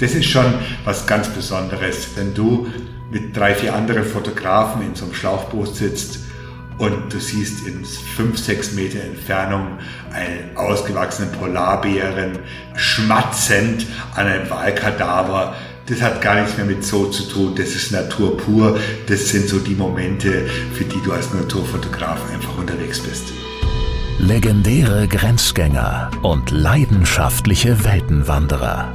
Das ist schon was ganz Besonderes, wenn du mit drei, vier anderen Fotografen in so einem Schlauchboot sitzt und du siehst in fünf, sechs Meter Entfernung einen ausgewachsenen Polarbären schmatzend an einem Wahlkadaver. Das hat gar nichts mehr mit Zoo zu tun, das ist Natur pur. Das sind so die Momente, für die du als Naturfotograf einfach unterwegs bist. Legendäre Grenzgänger und leidenschaftliche Weltenwanderer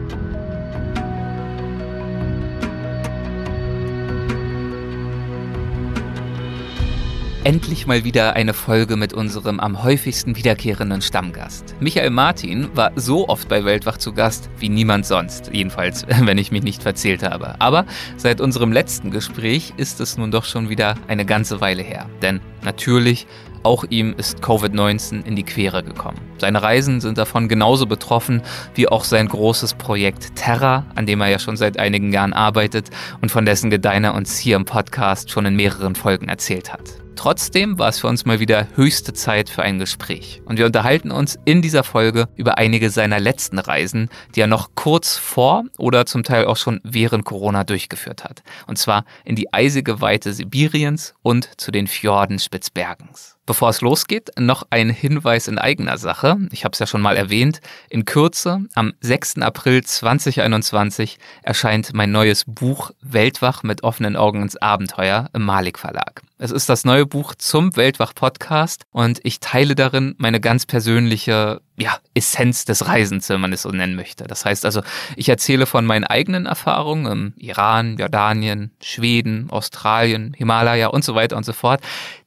Endlich mal wieder eine Folge mit unserem am häufigsten wiederkehrenden Stammgast. Michael Martin war so oft bei Weltwach zu Gast wie niemand sonst, jedenfalls, wenn ich mich nicht verzählt habe. Aber seit unserem letzten Gespräch ist es nun doch schon wieder eine ganze Weile her. Denn natürlich, auch ihm ist Covid-19 in die Quere gekommen. Seine Reisen sind davon genauso betroffen wie auch sein großes Projekt Terra, an dem er ja schon seit einigen Jahren arbeitet und von dessen Gedeiner uns hier im Podcast schon in mehreren Folgen erzählt hat. Trotzdem war es für uns mal wieder höchste Zeit für ein Gespräch. Und wir unterhalten uns in dieser Folge über einige seiner letzten Reisen, die er noch kurz vor oder zum Teil auch schon während Corona durchgeführt hat. Und zwar in die eisige Weite Sibiriens und zu den Fjorden Spitzbergens. Bevor es losgeht, noch ein Hinweis in eigener Sache. Ich habe es ja schon mal erwähnt. In Kürze, am 6. April 2021, erscheint mein neues Buch Weltwach mit offenen Augen ins Abenteuer im Malik Verlag. Es ist das neue Buch zum Weltwach-Podcast und ich teile darin meine ganz persönliche ja, Essenz des Reisens, wenn man es so nennen möchte. Das heißt also, ich erzähle von meinen eigenen Erfahrungen im Iran, Jordanien, Schweden, Australien, Himalaya und so weiter und so fort,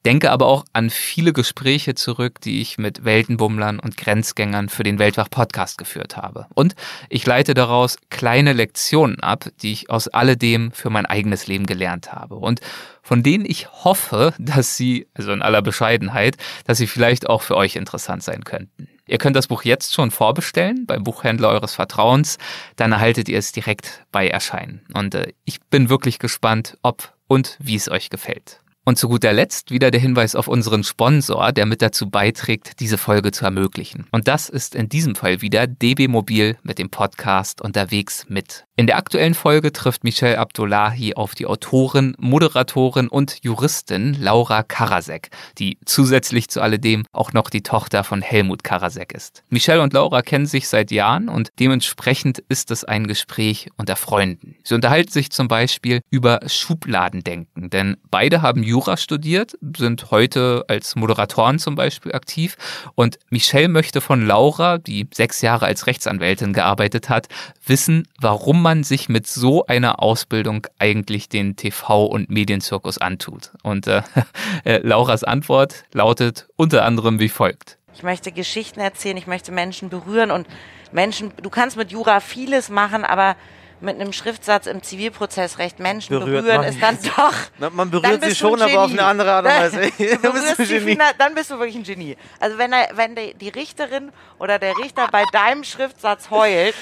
denke aber auch an viele Gespräche zurück, die ich mit Weltenbummlern und Grenzgängern für den Weltwach-Podcast geführt habe. Und ich leite daraus kleine Lektionen ab, die ich aus alledem für mein eigenes Leben gelernt habe. Und von denen ich hoffe, dass sie, also in aller Bescheidenheit, dass sie vielleicht auch für euch interessant sein könnten. Ihr könnt das Buch jetzt schon vorbestellen beim Buchhändler eures Vertrauens, dann erhaltet ihr es direkt bei Erscheinen. Und äh, ich bin wirklich gespannt, ob und wie es euch gefällt. Und zu guter Letzt wieder der Hinweis auf unseren Sponsor, der mit dazu beiträgt, diese Folge zu ermöglichen. Und das ist in diesem Fall wieder DB Mobil mit dem Podcast unterwegs mit. In der aktuellen Folge trifft Michelle Abdullahi auf die Autorin, Moderatorin und Juristin Laura Karasek, die zusätzlich zu alledem auch noch die Tochter von Helmut Karasek ist. Michelle und Laura kennen sich seit Jahren und dementsprechend ist es ein Gespräch unter Freunden. Sie unterhalten sich zum Beispiel über Schubladendenken, denn beide haben Jura studiert, sind heute als Moderatoren zum Beispiel aktiv und Michelle möchte von Laura, die sechs Jahre als Rechtsanwältin gearbeitet hat, wissen, warum man sich mit so einer Ausbildung eigentlich den TV- und Medienzirkus antut. Und äh, äh, Lauras Antwort lautet unter anderem wie folgt. Ich möchte Geschichten erzählen, ich möchte Menschen berühren und Menschen, du kannst mit Jura vieles machen, aber mit einem Schriftsatz im Zivilprozessrecht Menschen Berührt berühren, ist dann doch. Na, man berührt sie schon, aber auf eine andere Art und Weise. du bist ein Genie. dann bist du wirklich ein Genie. Also wenn, er, wenn die Richterin oder der Richter bei deinem Schriftsatz heult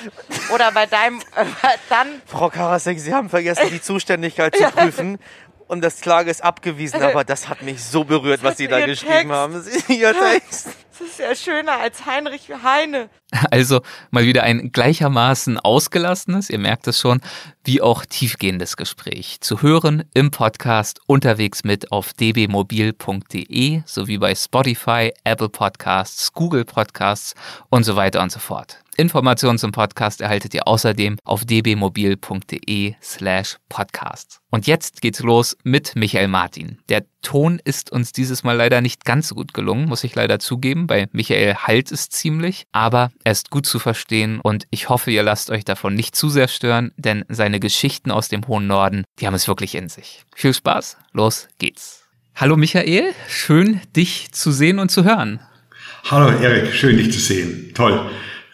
oder bei deinem, äh, dann. Frau Karasek, Sie haben vergessen, die Zuständigkeit zu prüfen. Und das Klage ist abgewiesen, aber das hat mich so berührt, was Sie da geschrieben Text. haben. Ihr Text. Das ist ja schöner als Heinrich Heine. Also mal wieder ein gleichermaßen ausgelassenes, ihr merkt es schon, wie auch tiefgehendes Gespräch. Zu hören im Podcast unterwegs mit auf dbmobil.de sowie bei Spotify, Apple Podcasts, Google Podcasts und so weiter und so fort. Informationen zum Podcast erhaltet ihr außerdem auf dbmobil.de slash podcast. Und jetzt geht's los mit Michael Martin. Der Ton ist uns dieses Mal leider nicht ganz so gut gelungen, muss ich leider zugeben. Bei Michael halt es ziemlich, aber er ist gut zu verstehen und ich hoffe, ihr lasst euch davon nicht zu sehr stören, denn seine Geschichten aus dem hohen Norden, die haben es wirklich in sich. Viel Spaß, los geht's. Hallo Michael, schön dich zu sehen und zu hören. Hallo Erik, schön dich zu sehen. Toll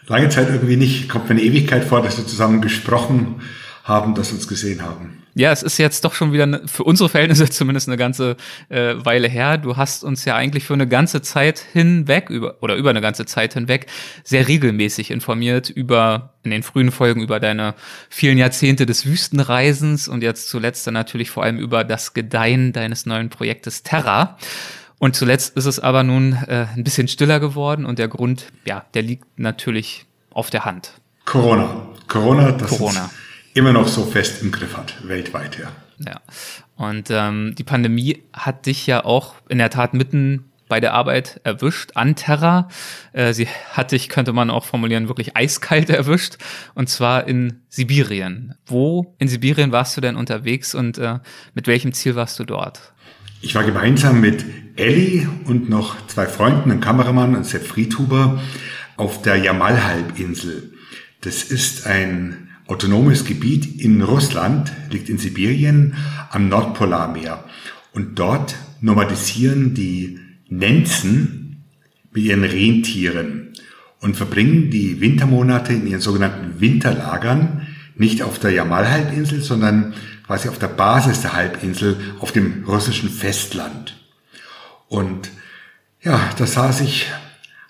lange Zeit irgendwie nicht, kommt mir eine Ewigkeit vor, dass wir zusammen gesprochen haben, das uns gesehen haben. Ja, es ist jetzt doch schon wieder ne, für unsere Verhältnisse zumindest eine ganze äh, Weile her. Du hast uns ja eigentlich für eine ganze Zeit hinweg über oder über eine ganze Zeit hinweg sehr regelmäßig informiert über in den frühen Folgen über deine vielen Jahrzehnte des Wüstenreisens und jetzt zuletzt dann natürlich vor allem über das Gedeihen deines neuen Projektes Terra. Und zuletzt ist es aber nun äh, ein bisschen stiller geworden und der Grund, ja, der liegt natürlich auf der Hand. Corona. Corona, das Corona. Immer noch so fest im Griff hat, weltweit, ja. Ja. Und ähm, die Pandemie hat dich ja auch in der Tat mitten bei der Arbeit erwischt an Terra. Äh, sie hat dich, könnte man auch formulieren, wirklich eiskalt erwischt. Und zwar in Sibirien. Wo in Sibirien warst du denn unterwegs und äh, mit welchem Ziel warst du dort? Ich war gemeinsam mit Ellie und noch zwei Freunden, einem Kameramann und Sepp Friedhuber, auf der Jamal-Halbinsel. Das ist ein autonomes Gebiet in Russland, liegt in Sibirien am Nordpolarmeer. Und dort nomadisieren die Nenzen mit ihren Rentieren und verbringen die Wintermonate in ihren sogenannten Winterlagern nicht auf der Jamal-Halbinsel, sondern quasi auf der Basis der Halbinsel auf dem russischen Festland. Und ja, da saß ich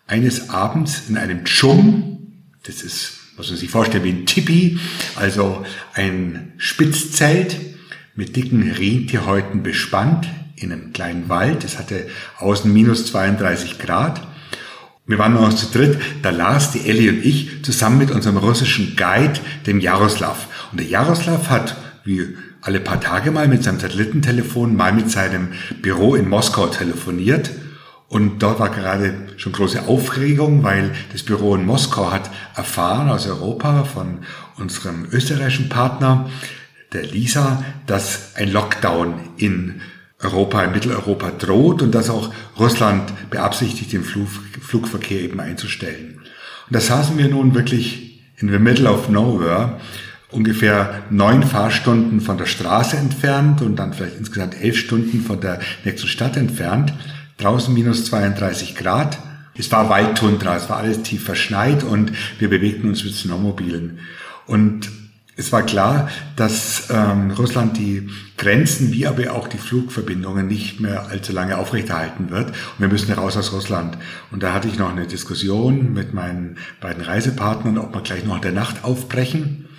eines Abends in einem Tschum, das ist muss man sich vorstellen wie ein Tipi, also ein Spitzzelt mit dicken Rentierhäuten bespannt in einem kleinen Wald. Es hatte außen minus 32 Grad. Wir waren noch zu dritt, da las die Ellie und ich zusammen mit unserem russischen Guide, dem Jaroslav. Und der Jaroslav hat, wie alle paar Tage mal mit seinem Satellitentelefon, mal mit seinem Büro in Moskau telefoniert und dort war gerade schon große Aufregung, weil das Büro in Moskau hat erfahren aus Europa von unserem österreichischen Partner, der Lisa, dass ein Lockdown in Europa, in Mitteleuropa droht und dass auch Russland beabsichtigt, den Flug, Flugverkehr eben einzustellen. Und da saßen wir nun wirklich in the middle of nowhere, ungefähr neun Fahrstunden von der Straße entfernt und dann vielleicht insgesamt elf Stunden von der nächsten Stadt entfernt draußen minus 32 Grad. Es war Waldtundra, es war alles tief verschneit und wir bewegten uns mit Snowmobilen. Und es war klar, dass ähm, Russland die Grenzen wie aber auch die Flugverbindungen nicht mehr allzu lange aufrechterhalten wird. Und wir müssen raus aus Russland. Und da hatte ich noch eine Diskussion mit meinen beiden Reisepartnern, ob wir gleich noch in der Nacht aufbrechen.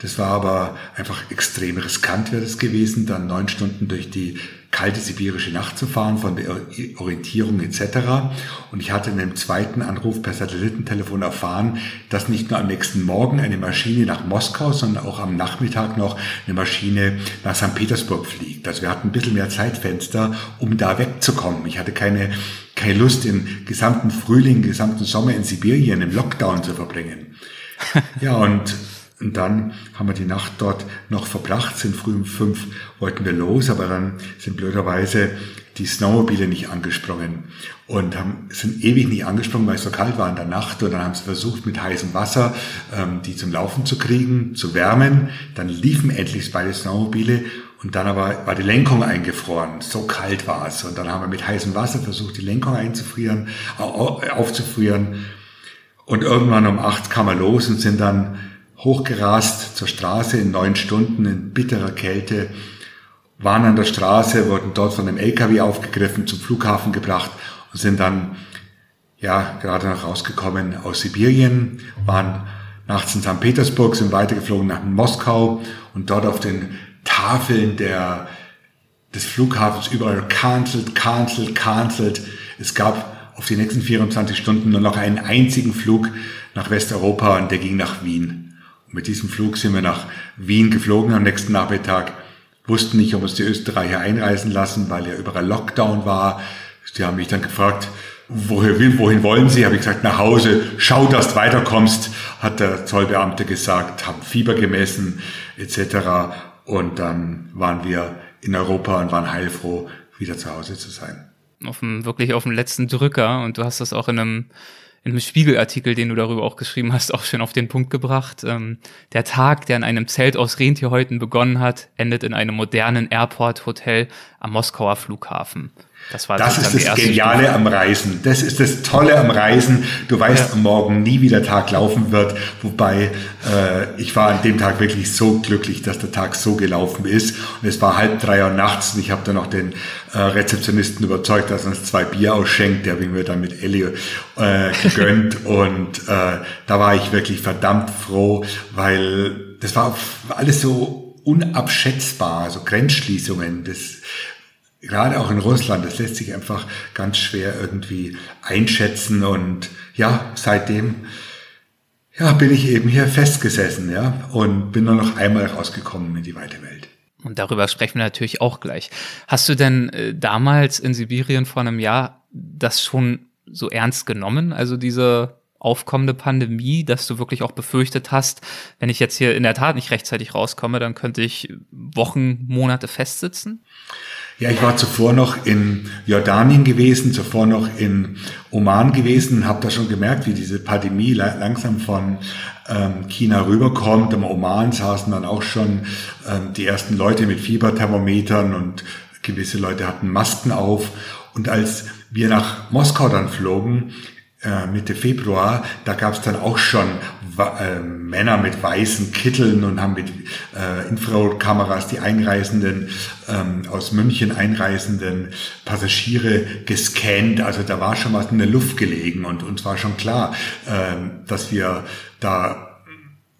Das war aber einfach extrem riskant wäre das gewesen, dann neun Stunden durch die kalte sibirische Nacht zu fahren, von der Orientierung etc. Und ich hatte in einem zweiten Anruf per Satellitentelefon erfahren, dass nicht nur am nächsten Morgen eine Maschine nach Moskau, sondern auch am Nachmittag noch eine Maschine nach St. Petersburg fliegt. Also wir hatten ein bisschen mehr Zeitfenster, um da wegzukommen. Ich hatte keine, keine Lust, den gesamten Frühling, gesamten Sommer in Sibirien im Lockdown zu verbringen. Ja, und und dann haben wir die Nacht dort noch verbracht, sind früh um fünf, wollten wir los, aber dann sind blöderweise die Snowmobile nicht angesprungen und haben, sind ewig nicht angesprungen, weil es so kalt war in der Nacht und dann haben sie versucht mit heißem Wasser ähm, die zum Laufen zu kriegen, zu wärmen. Dann liefen endlich beide Snowmobile und dann aber war die Lenkung eingefroren. So kalt war es und dann haben wir mit heißem Wasser versucht, die Lenkung einzufrieren, aufzufrieren und irgendwann um acht kam er los und sind dann hochgerast zur Straße in neun Stunden in bitterer Kälte, waren an der Straße, wurden dort von einem LKW aufgegriffen, zum Flughafen gebracht und sind dann ja gerade noch rausgekommen aus Sibirien, waren nachts in St. Petersburg, sind weitergeflogen nach Moskau und dort auf den Tafeln der, des Flughafens überall cancelled, cancelled, cancelled. Es gab auf die nächsten 24 Stunden nur noch einen einzigen Flug nach Westeuropa und der ging nach Wien. Mit diesem Flug sind wir nach Wien geflogen am nächsten Nachmittag. Wussten nicht, ob uns die Österreicher einreisen lassen, weil ja überall Lockdown war. Die haben mich dann gefragt, wohin, wohin wollen Sie? Habe ich gesagt, nach Hause. Schau, dass du weiterkommst, hat der Zollbeamte gesagt, haben Fieber gemessen etc. Und dann waren wir in Europa und waren heilfroh, wieder zu Hause zu sein. Auf dem, wirklich auf dem letzten Drücker. Und du hast das auch in einem in einem Spiegelartikel, den du darüber auch geschrieben hast, auch schon auf den Punkt gebracht. Ähm, der Tag, der in einem Zelt aus Rentierhäuten begonnen hat, endet in einem modernen Airport-Hotel am Moskauer Flughafen. Das, war das ist das Geniale Stufe. am Reisen. Das ist das Tolle am Reisen. Du weißt ja. am Morgen nie, wie der Tag laufen wird. Wobei äh, ich war an dem Tag wirklich so glücklich, dass der Tag so gelaufen ist. Und es war halb drei Uhr nachts und ich habe dann noch den äh, Rezeptionisten überzeugt, dass er uns zwei Bier ausschenkt. Der habe ich mir dann mit Ellie äh, gegönnt. und äh, da war ich wirklich verdammt froh, weil das war alles so unabschätzbar, also Grenzschließungen. Das gerade auch in Russland, das lässt sich einfach ganz schwer irgendwie einschätzen und ja, seitdem ja, bin ich eben hier festgesessen, ja, und bin nur noch einmal rausgekommen in die weite Welt. Und darüber sprechen wir natürlich auch gleich. Hast du denn äh, damals in Sibirien vor einem Jahr das schon so ernst genommen? Also diese aufkommende Pandemie, dass du wirklich auch befürchtet hast, wenn ich jetzt hier in der Tat nicht rechtzeitig rauskomme, dann könnte ich Wochen, Monate festsitzen? Ja, ich war zuvor noch in Jordanien gewesen, zuvor noch in Oman gewesen, habe da schon gemerkt, wie diese Pandemie langsam von ähm, China rüberkommt. Im Oman saßen dann auch schon ähm, die ersten Leute mit Fieberthermometern und gewisse Leute hatten Masken auf. Und als wir nach Moskau dann flogen, Mitte Februar, da gab es dann auch schon äh, Männer mit weißen Kitteln und haben mit äh, Infrarotkameras die Einreisenden ähm, aus München einreisenden Passagiere gescannt. Also da war schon was in der Luft gelegen und uns war schon klar, äh, dass wir da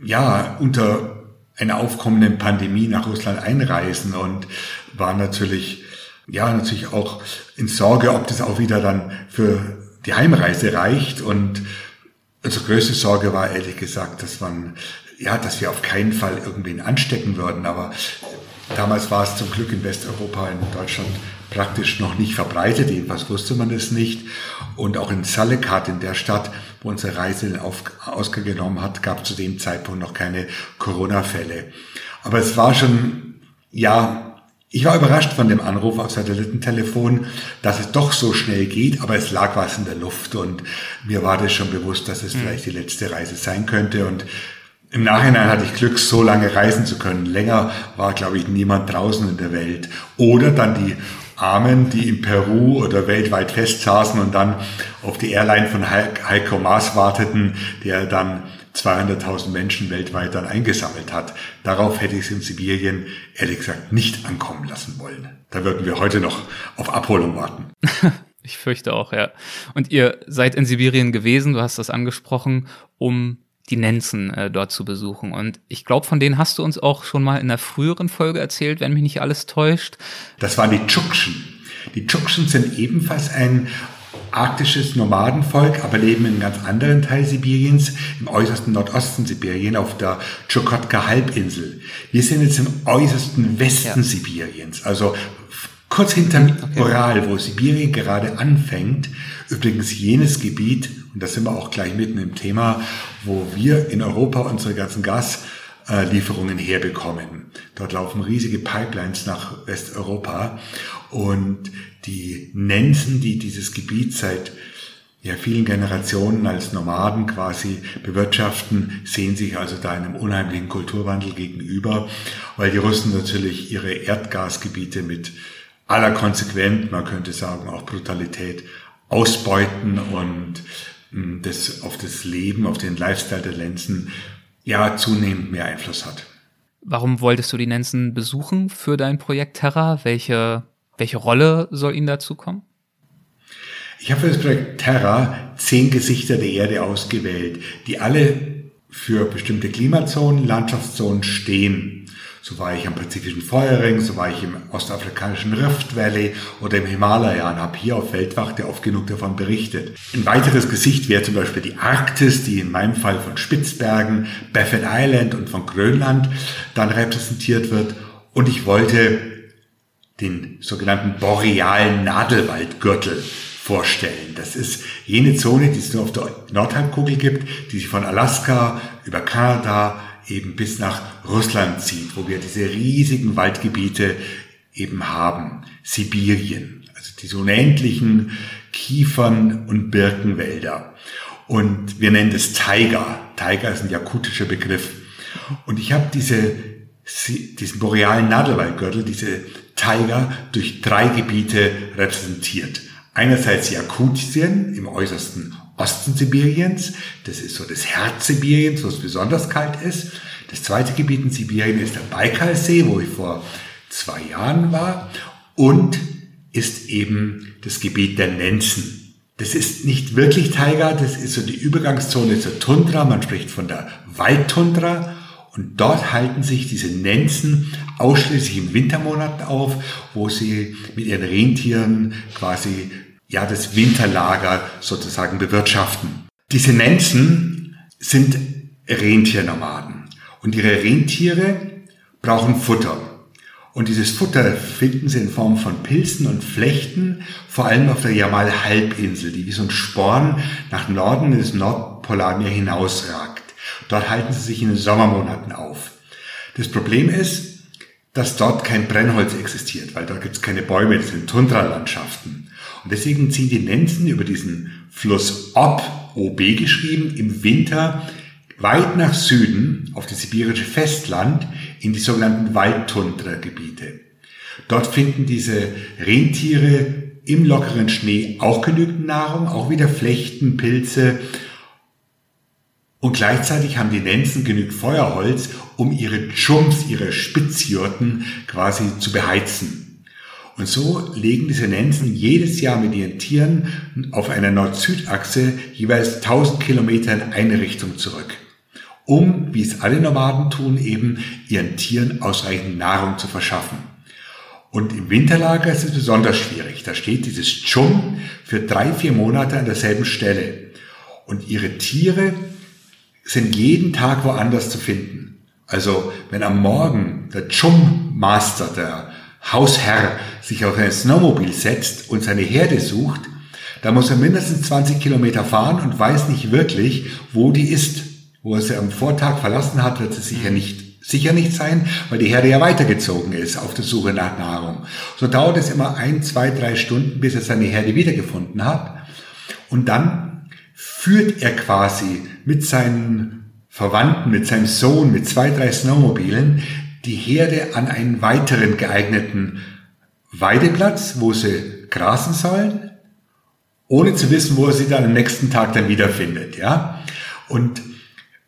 ja unter einer aufkommenden Pandemie nach Russland einreisen und war natürlich ja natürlich auch in Sorge, ob das auch wieder dann für die Heimreise reicht. Und unsere größte Sorge war ehrlich gesagt, dass man, ja, dass wir auf keinen Fall irgendwen anstecken würden. Aber damals war es zum Glück in Westeuropa, in Deutschland praktisch noch nicht verbreitet. Jedenfalls wusste man es nicht. Und auch in Salekat, in der Stadt, wo unsere Reise den Ausgang genommen hat, gab zu dem Zeitpunkt noch keine Corona-Fälle. Aber es war schon, ja, ich war überrascht von dem Anruf auf Satellitentelefon, dass es doch so schnell geht, aber es lag was in der Luft und mir war das schon bewusst, dass es mhm. vielleicht die letzte Reise sein könnte und im Nachhinein hatte ich Glück, so lange reisen zu können. Länger war, glaube ich, niemand draußen in der Welt. Oder dann die Armen, die in Peru oder weltweit festsaßen und dann auf die Airline von Heiko Maas warteten, der dann 200.000 Menschen weltweit dann eingesammelt hat. Darauf hätte ich es in Sibirien ehrlich gesagt nicht ankommen lassen wollen. Da würden wir heute noch auf Abholung warten. ich fürchte auch, ja. Und ihr seid in Sibirien gewesen, du hast das angesprochen, um die Nenzen äh, dort zu besuchen. Und ich glaube, von denen hast du uns auch schon mal in einer früheren Folge erzählt, wenn mich nicht alles täuscht. Das waren die Tschuktschen. Die Tschuktschen sind ebenfalls ein arktisches Nomadenvolk, aber leben in ganz anderen Teil Sibiriens, im äußersten Nordosten Sibirien, auf der Tschukotka-Halbinsel. Wir sind jetzt im äußersten Westen ja. Sibiriens, also kurz hinterm okay. Ural, wo Sibirien gerade anfängt. Übrigens jenes Gebiet, und da sind wir auch gleich mitten im Thema, wo wir in Europa unsere ganzen Gaslieferungen herbekommen. Dort laufen riesige Pipelines nach Westeuropa und die Nenzen, die dieses Gebiet seit ja, vielen Generationen als Nomaden quasi bewirtschaften, sehen sich also da einem unheimlichen Kulturwandel gegenüber, weil die Russen natürlich ihre Erdgasgebiete mit aller Konsequenz, man könnte sagen auch Brutalität, ausbeuten und hm, das auf das Leben, auf den Lifestyle der Lenzen ja zunehmend mehr Einfluss hat. Warum wolltest du die Nenzen besuchen für dein Projekt Terra? Welche welche Rolle soll Ihnen dazu kommen? Ich habe für das Projekt Terra zehn Gesichter der Erde ausgewählt, die alle für bestimmte Klimazonen, Landschaftszonen stehen. So war ich am Pazifischen Feuerring, so war ich im ostafrikanischen Rift Valley oder im Himalaya und habe hier auf Weltwachte oft genug davon berichtet. Ein weiteres Gesicht wäre zum Beispiel die Arktis, die in meinem Fall von Spitzbergen, Baffin Island und von Grönland dann repräsentiert wird. Und ich wollte den sogenannten borealen Nadelwaldgürtel vorstellen. Das ist jene Zone, die es nur auf der Nordhalbkugel gibt, die sich von Alaska über Kanada eben bis nach Russland zieht, wo wir diese riesigen Waldgebiete eben haben. Sibirien, also diese unendlichen Kiefern- und Birkenwälder. Und wir nennen das Tiger. Tiger ist ein jakutischer Begriff. Und ich habe diese diesen borealen Nadelwaldgürtel, diese Taiga, durch drei Gebiete repräsentiert. Einerseits Jakutien im äußersten Osten Sibiriens, das ist so das Herz Sibiriens, wo es besonders kalt ist. Das zweite Gebiet in Sibirien ist der Baikalsee, wo ich vor zwei Jahren war, und ist eben das Gebiet der Nenzen. Das ist nicht wirklich Taiga, das ist so die Übergangszone zur Tundra, man spricht von der Waldtundra und dort halten sich diese Nenzen ausschließlich in Wintermonaten auf, wo sie mit ihren Rentieren quasi ja das Winterlager sozusagen bewirtschaften. Diese Nenzen sind Rentiernomaden und ihre Rentiere brauchen Futter. Und dieses Futter finden sie in Form von Pilzen und Flechten, vor allem auf der Jamal-Halbinsel, die wie so ein Sporn nach Norden des Nordpolarmeer hinausragt. Dort halten sie sich in den Sommermonaten auf. Das Problem ist, dass dort kein Brennholz existiert, weil dort gibt es keine Bäume, das sind Tundralandschaften. Und deswegen ziehen die Nenzen über diesen Fluss Ob, OB geschrieben, im Winter weit nach Süden auf das sibirische Festland in die sogenannten Waldtundra-Gebiete. Dort finden diese Rentiere im lockeren Schnee auch genügend Nahrung, auch wieder Flechten, Pilze. Und gleichzeitig haben die Nenzen genügend Feuerholz, um ihre Chums, ihre Spitzjurten quasi zu beheizen. Und so legen diese Nenzen jedes Jahr mit ihren Tieren auf einer Nord-Süd-Achse jeweils 1000 Kilometer in eine Richtung zurück um, wie es alle Nomaden tun, eben ihren Tieren ausreichend Nahrung zu verschaffen. Und im Winterlager ist es besonders schwierig. Da steht dieses Chum für drei, vier Monate an derselben Stelle. Und ihre Tiere sind jeden Tag woanders zu finden. Also wenn am Morgen der Chum Master, der Hausherr, sich auf ein Snowmobil setzt und seine Herde sucht, da muss er mindestens 20 Kilometer fahren und weiß nicht wirklich, wo die ist wo er sie am Vortag verlassen hat, wird es sicher nicht, sicher nicht sein, weil die Herde ja weitergezogen ist auf der Suche nach Nahrung. So dauert es immer ein, zwei, drei Stunden, bis er seine Herde wiedergefunden hat. Und dann führt er quasi mit seinen Verwandten, mit seinem Sohn, mit zwei, drei Snowmobilen die Herde an einen weiteren geeigneten Weideplatz, wo sie grasen sollen, ohne zu wissen, wo er sie dann am nächsten Tag dann wiederfindet, ja. Und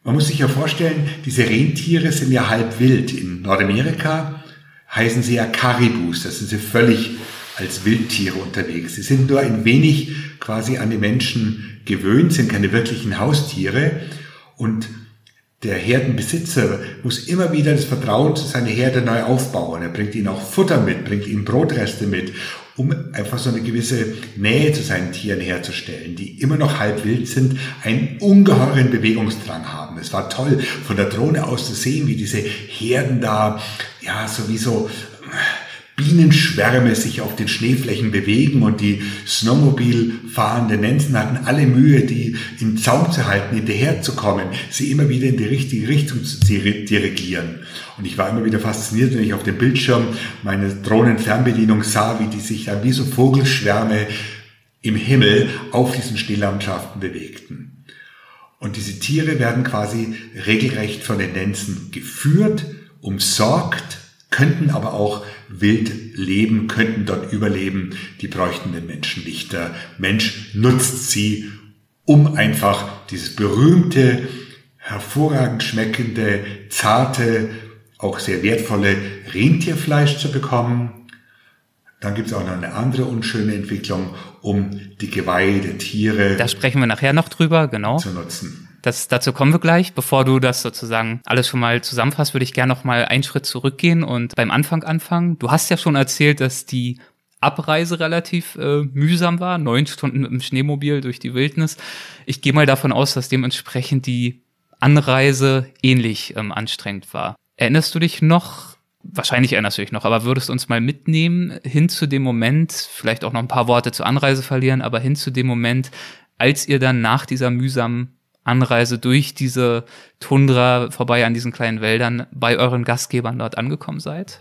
man muss sich ja vorstellen, diese Rentiere sind ja halb wild. In Nordamerika heißen sie ja Karibus. Das sind sie völlig als Wildtiere unterwegs. Sie sind nur ein wenig quasi an die Menschen gewöhnt, sind keine wirklichen Haustiere. Und der Herdenbesitzer muss immer wieder das Vertrauen zu seiner Herde neu aufbauen. Er bringt ihnen auch Futter mit, bringt ihnen Brotreste mit, um einfach so eine gewisse Nähe zu seinen Tieren herzustellen, die immer noch halb wild sind, einen ungeheuren Bewegungsdrang haben. Es war toll, von der Drohne aus zu sehen, wie diese Herden da, ja, sowieso Bienenschwärme sich auf den Schneeflächen bewegen und die Snowmobil fahrenden Nenzen hatten alle Mühe, die im Zaum zu halten, hinterherzukommen, sie immer wieder in die richtige Richtung zu dirigieren. Und ich war immer wieder fasziniert, wenn ich auf dem Bildschirm meine Drohnenfernbedienung sah, wie die sich dann wie so Vogelschwärme im Himmel auf diesen Schneelandschaften bewegten. Und diese Tiere werden quasi regelrecht von den Nenzen geführt, umsorgt, könnten aber auch wild leben, könnten dort überleben. Die bräuchten den Menschen nicht. Der Mensch nutzt sie, um einfach dieses berühmte, hervorragend schmeckende, zarte, auch sehr wertvolle Rentierfleisch zu bekommen. Dann gibt es auch noch eine andere unschöne Entwicklung, um die Geweihe der Tiere. Da sprechen wir nachher noch drüber, genau. Zu nutzen. Das, dazu kommen wir gleich. Bevor du das sozusagen alles schon mal zusammenfasst, würde ich gerne noch mal einen Schritt zurückgehen und beim Anfang anfangen. Du hast ja schon erzählt, dass die Abreise relativ äh, mühsam war, neun Stunden mit dem Schneemobil durch die Wildnis. Ich gehe mal davon aus, dass dementsprechend die Anreise ähnlich ähm, anstrengend war. Erinnerst du dich noch, wahrscheinlich erinnerst du dich noch, aber würdest uns mal mitnehmen hin zu dem Moment, vielleicht auch noch ein paar Worte zur Anreise verlieren, aber hin zu dem Moment, als ihr dann nach dieser mühsamen Anreise durch diese Tundra vorbei an diesen kleinen Wäldern bei euren Gastgebern dort angekommen seid?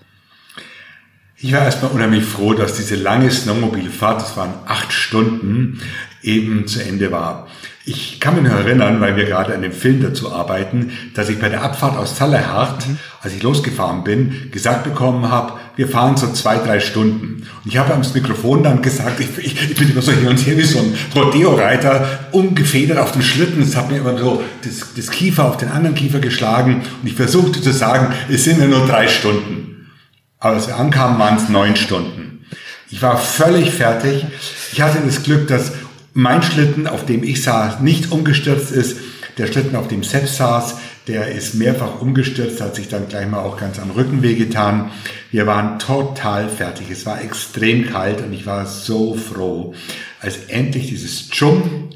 Ich war erstmal unheimlich froh, dass diese lange Snowmobilfahrt, das waren acht Stunden, eben zu Ende war. Ich kann mich noch erinnern, weil wir gerade an dem Film dazu arbeiten, dass ich bei der Abfahrt aus Zallerhardt, mhm. als ich losgefahren bin, gesagt bekommen habe, wir fahren so zwei, drei Stunden. Und ich habe ans Mikrofon dann gesagt, ich, ich, ich bin immer so hier und hier wie so ein Rodeo-Reiter, umgefedert auf dem Schlitten. Es hat mir immer so das, das Kiefer auf den anderen Kiefer geschlagen. Und ich versuchte zu sagen, es sind ja nur drei Stunden. Aber als wir ankamen, waren es neun Stunden. Ich war völlig fertig. Ich hatte das Glück, dass mein Schlitten, auf dem ich saß, nicht umgestürzt ist. Der Schlitten, auf dem Sepp saß, der ist mehrfach umgestürzt, hat sich dann gleich mal auch ganz am Rücken wehgetan. Wir waren total fertig. Es war extrem kalt und ich war so froh, als endlich dieses Jump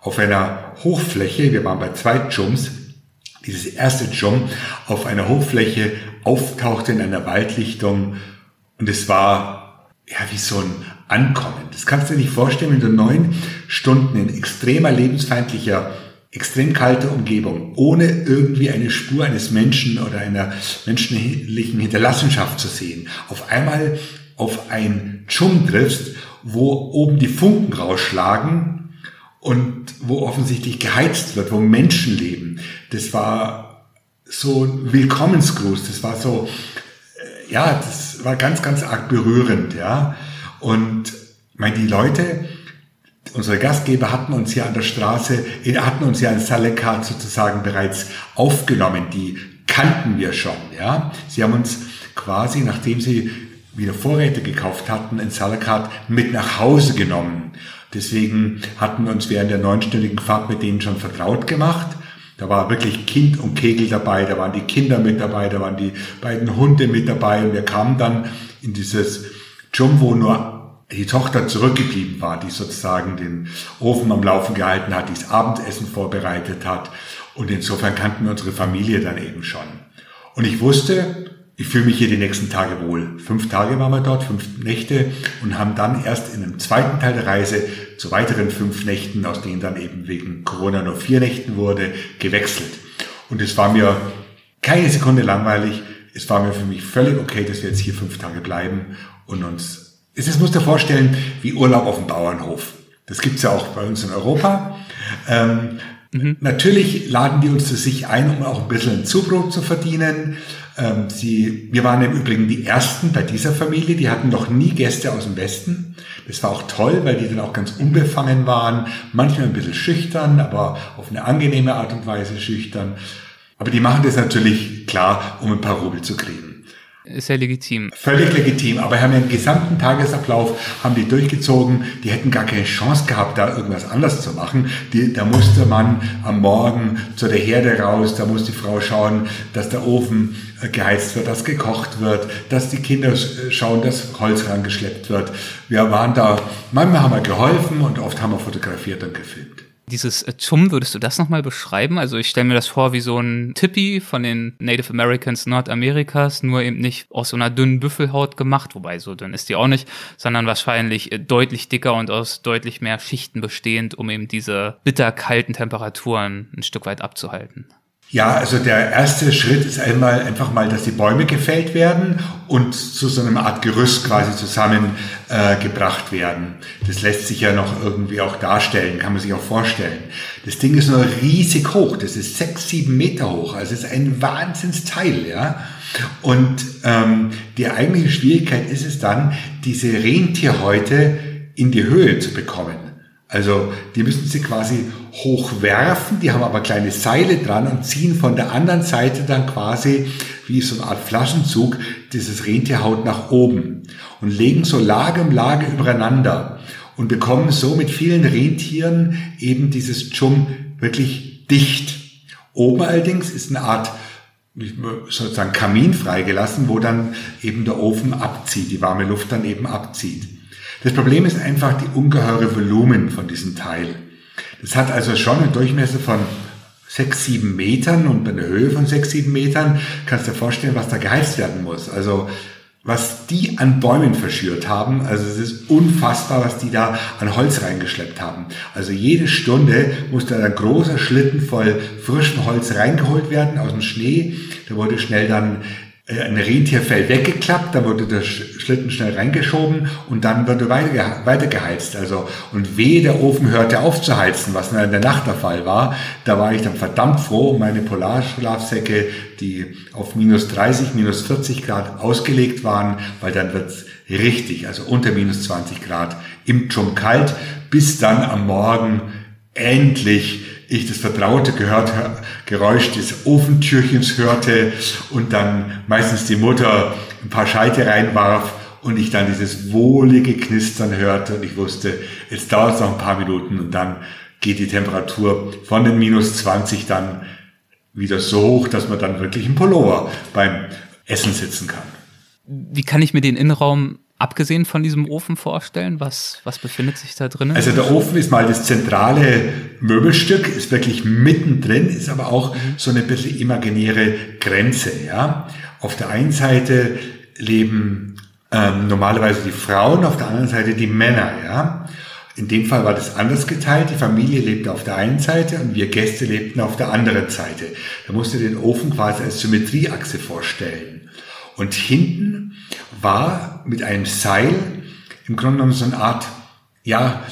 auf einer Hochfläche, wir waren bei zwei Jumps, dieses erste Jump auf einer Hochfläche auftauchte in einer Waldlichtung und es war ja wie so ein Ankommen. Das kannst du dir nicht vorstellen, wenn du neun Stunden in extremer lebensfeindlicher, extrem kalter Umgebung, ohne irgendwie eine Spur eines Menschen oder einer menschlichen Hinterlassenschaft zu sehen, auf einmal auf ein Dschungel triffst, wo oben die Funken rausschlagen und wo offensichtlich geheizt wird, wo Menschen leben. Das war so ein Willkommensgruß, das war so, äh, ja, das war ganz, ganz arg berührend, ja. Und meine, die Leute, unsere Gastgeber hatten uns ja an der Straße, hatten uns ja in Salekat sozusagen bereits aufgenommen. Die kannten wir schon, ja. Sie haben uns quasi, nachdem sie wieder Vorräte gekauft hatten, in Salekat mit nach Hause genommen. Deswegen hatten wir uns während der neunstündigen Fahrt mit denen schon vertraut gemacht. Da war wirklich Kind und Kegel dabei, da waren die Kinder mit dabei, da waren die beiden Hunde mit dabei und wir kamen dann in dieses Jum, wo nur die Tochter zurückgeblieben war, die sozusagen den Ofen am Laufen gehalten hat, die das Abendessen vorbereitet hat. Und insofern kannten wir unsere Familie dann eben schon. Und ich wusste, ich fühle mich hier die nächsten Tage wohl. Fünf Tage waren wir dort, fünf Nächte und haben dann erst in einem zweiten Teil der Reise zu weiteren fünf Nächten, aus denen dann eben wegen Corona nur vier Nächten wurde, gewechselt. Und es war mir keine Sekunde langweilig. Es war mir für mich völlig okay, dass wir jetzt hier fünf Tage bleiben und uns, es musst dir vorstellen, wie Urlaub auf dem Bauernhof. Das gibt's ja auch bei uns in Europa. Ähm, mhm. Natürlich laden die uns zu sich ein, um auch ein bisschen Zubrot zu verdienen. Ähm, sie, wir waren im Übrigen die Ersten bei dieser Familie, die hatten noch nie Gäste aus dem Westen. Das war auch toll, weil die dann auch ganz unbefangen waren, manchmal ein bisschen schüchtern, aber auf eine angenehme Art und Weise schüchtern. Aber die machen das natürlich klar, um ein paar Rubel zu kriegen. Ist ja legitim. Völlig legitim, aber haben ja den gesamten Tagesablauf haben die durchgezogen. Die hätten gar keine Chance gehabt, da irgendwas anders zu machen. Die, da musste man am Morgen zu der Herde raus, da muss die Frau schauen, dass der Ofen äh, geheizt wird, dass gekocht wird, dass die Kinder äh, schauen, dass Holz rangeschleppt wird. Wir waren da, manchmal haben wir geholfen und oft haben wir fotografiert und gefilmt. Dieses Chum, würdest du das nochmal beschreiben? Also ich stelle mir das vor wie so ein Tippi von den Native Americans Nordamerikas, nur eben nicht aus so einer dünnen Büffelhaut gemacht, wobei so dünn ist die auch nicht, sondern wahrscheinlich deutlich dicker und aus deutlich mehr Schichten bestehend, um eben diese bitterkalten Temperaturen ein Stück weit abzuhalten. Ja, also der erste Schritt ist einmal einfach mal, dass die Bäume gefällt werden und zu so einer Art Gerüst quasi zusammengebracht äh, werden. Das lässt sich ja noch irgendwie auch darstellen, kann man sich auch vorstellen. Das Ding ist nur riesig hoch, das ist sechs, sieben Meter hoch, also es ist ein Wahnsinnsteil, ja. Und ähm, die eigentliche Schwierigkeit ist es dann, diese Rentierhäute in die Höhe zu bekommen. Also die müssen sie quasi hochwerfen, die haben aber kleine Seile dran und ziehen von der anderen Seite dann quasi wie so eine Art Flaschenzug dieses Rentierhaut nach oben und legen so Lage um Lage übereinander und bekommen so mit vielen Rentieren eben dieses Chum wirklich dicht. Oben allerdings ist eine Art sozusagen Kamin freigelassen, wo dann eben der Ofen abzieht, die warme Luft dann eben abzieht. Das Problem ist einfach die ungeheure Volumen von diesem Teil. Das hat also schon einen Durchmesser von sechs, sieben Metern und eine Höhe von sechs, sieben Metern. Kannst dir vorstellen, was da geheizt werden muss. Also was die an Bäumen verschürt haben, also es ist unfassbar, was die da an Holz reingeschleppt haben. Also jede Stunde musste ein großer Schlitten voll frischem Holz reingeholt werden aus dem Schnee. Da wurde schnell dann ein Rentierfell weggeklappt, da wurde der Schlitten schnell reingeschoben und dann wurde weiter, weiter geheizt. Also, und wehe, der Ofen hörte auf zu heizen, was in der Nacht der Fall war. Da war ich dann verdammt froh meine Polarschlafsäcke, die auf minus 30, minus 40 Grad ausgelegt waren, weil dann wird's richtig, also unter minus 20 Grad im Dschungel kalt, bis dann am Morgen endlich ich das vertraute gehört, Geräusch des Ofentürchens hörte und dann meistens die Mutter ein paar Scheite reinwarf und ich dann dieses wohlige Knistern hörte und ich wusste, jetzt dauert es noch ein paar Minuten und dann geht die Temperatur von den minus 20 dann wieder so hoch, dass man dann wirklich im Pullover beim Essen sitzen kann. Wie kann ich mir den Innenraum abgesehen von diesem Ofen vorstellen? Was, was befindet sich da drin? Also der Ofen ist mal das zentrale Möbelstück, ist wirklich mittendrin, ist aber auch so eine bisschen imaginäre Grenze. Ja? Auf der einen Seite leben ähm, normalerweise die Frauen, auf der anderen Seite die Männer. Ja? In dem Fall war das anders geteilt. Die Familie lebte auf der einen Seite und wir Gäste lebten auf der anderen Seite. Da musst du den Ofen quasi als Symmetrieachse vorstellen. Und hinten war mit einem Seil im Grunde genommen so eine Art, ja,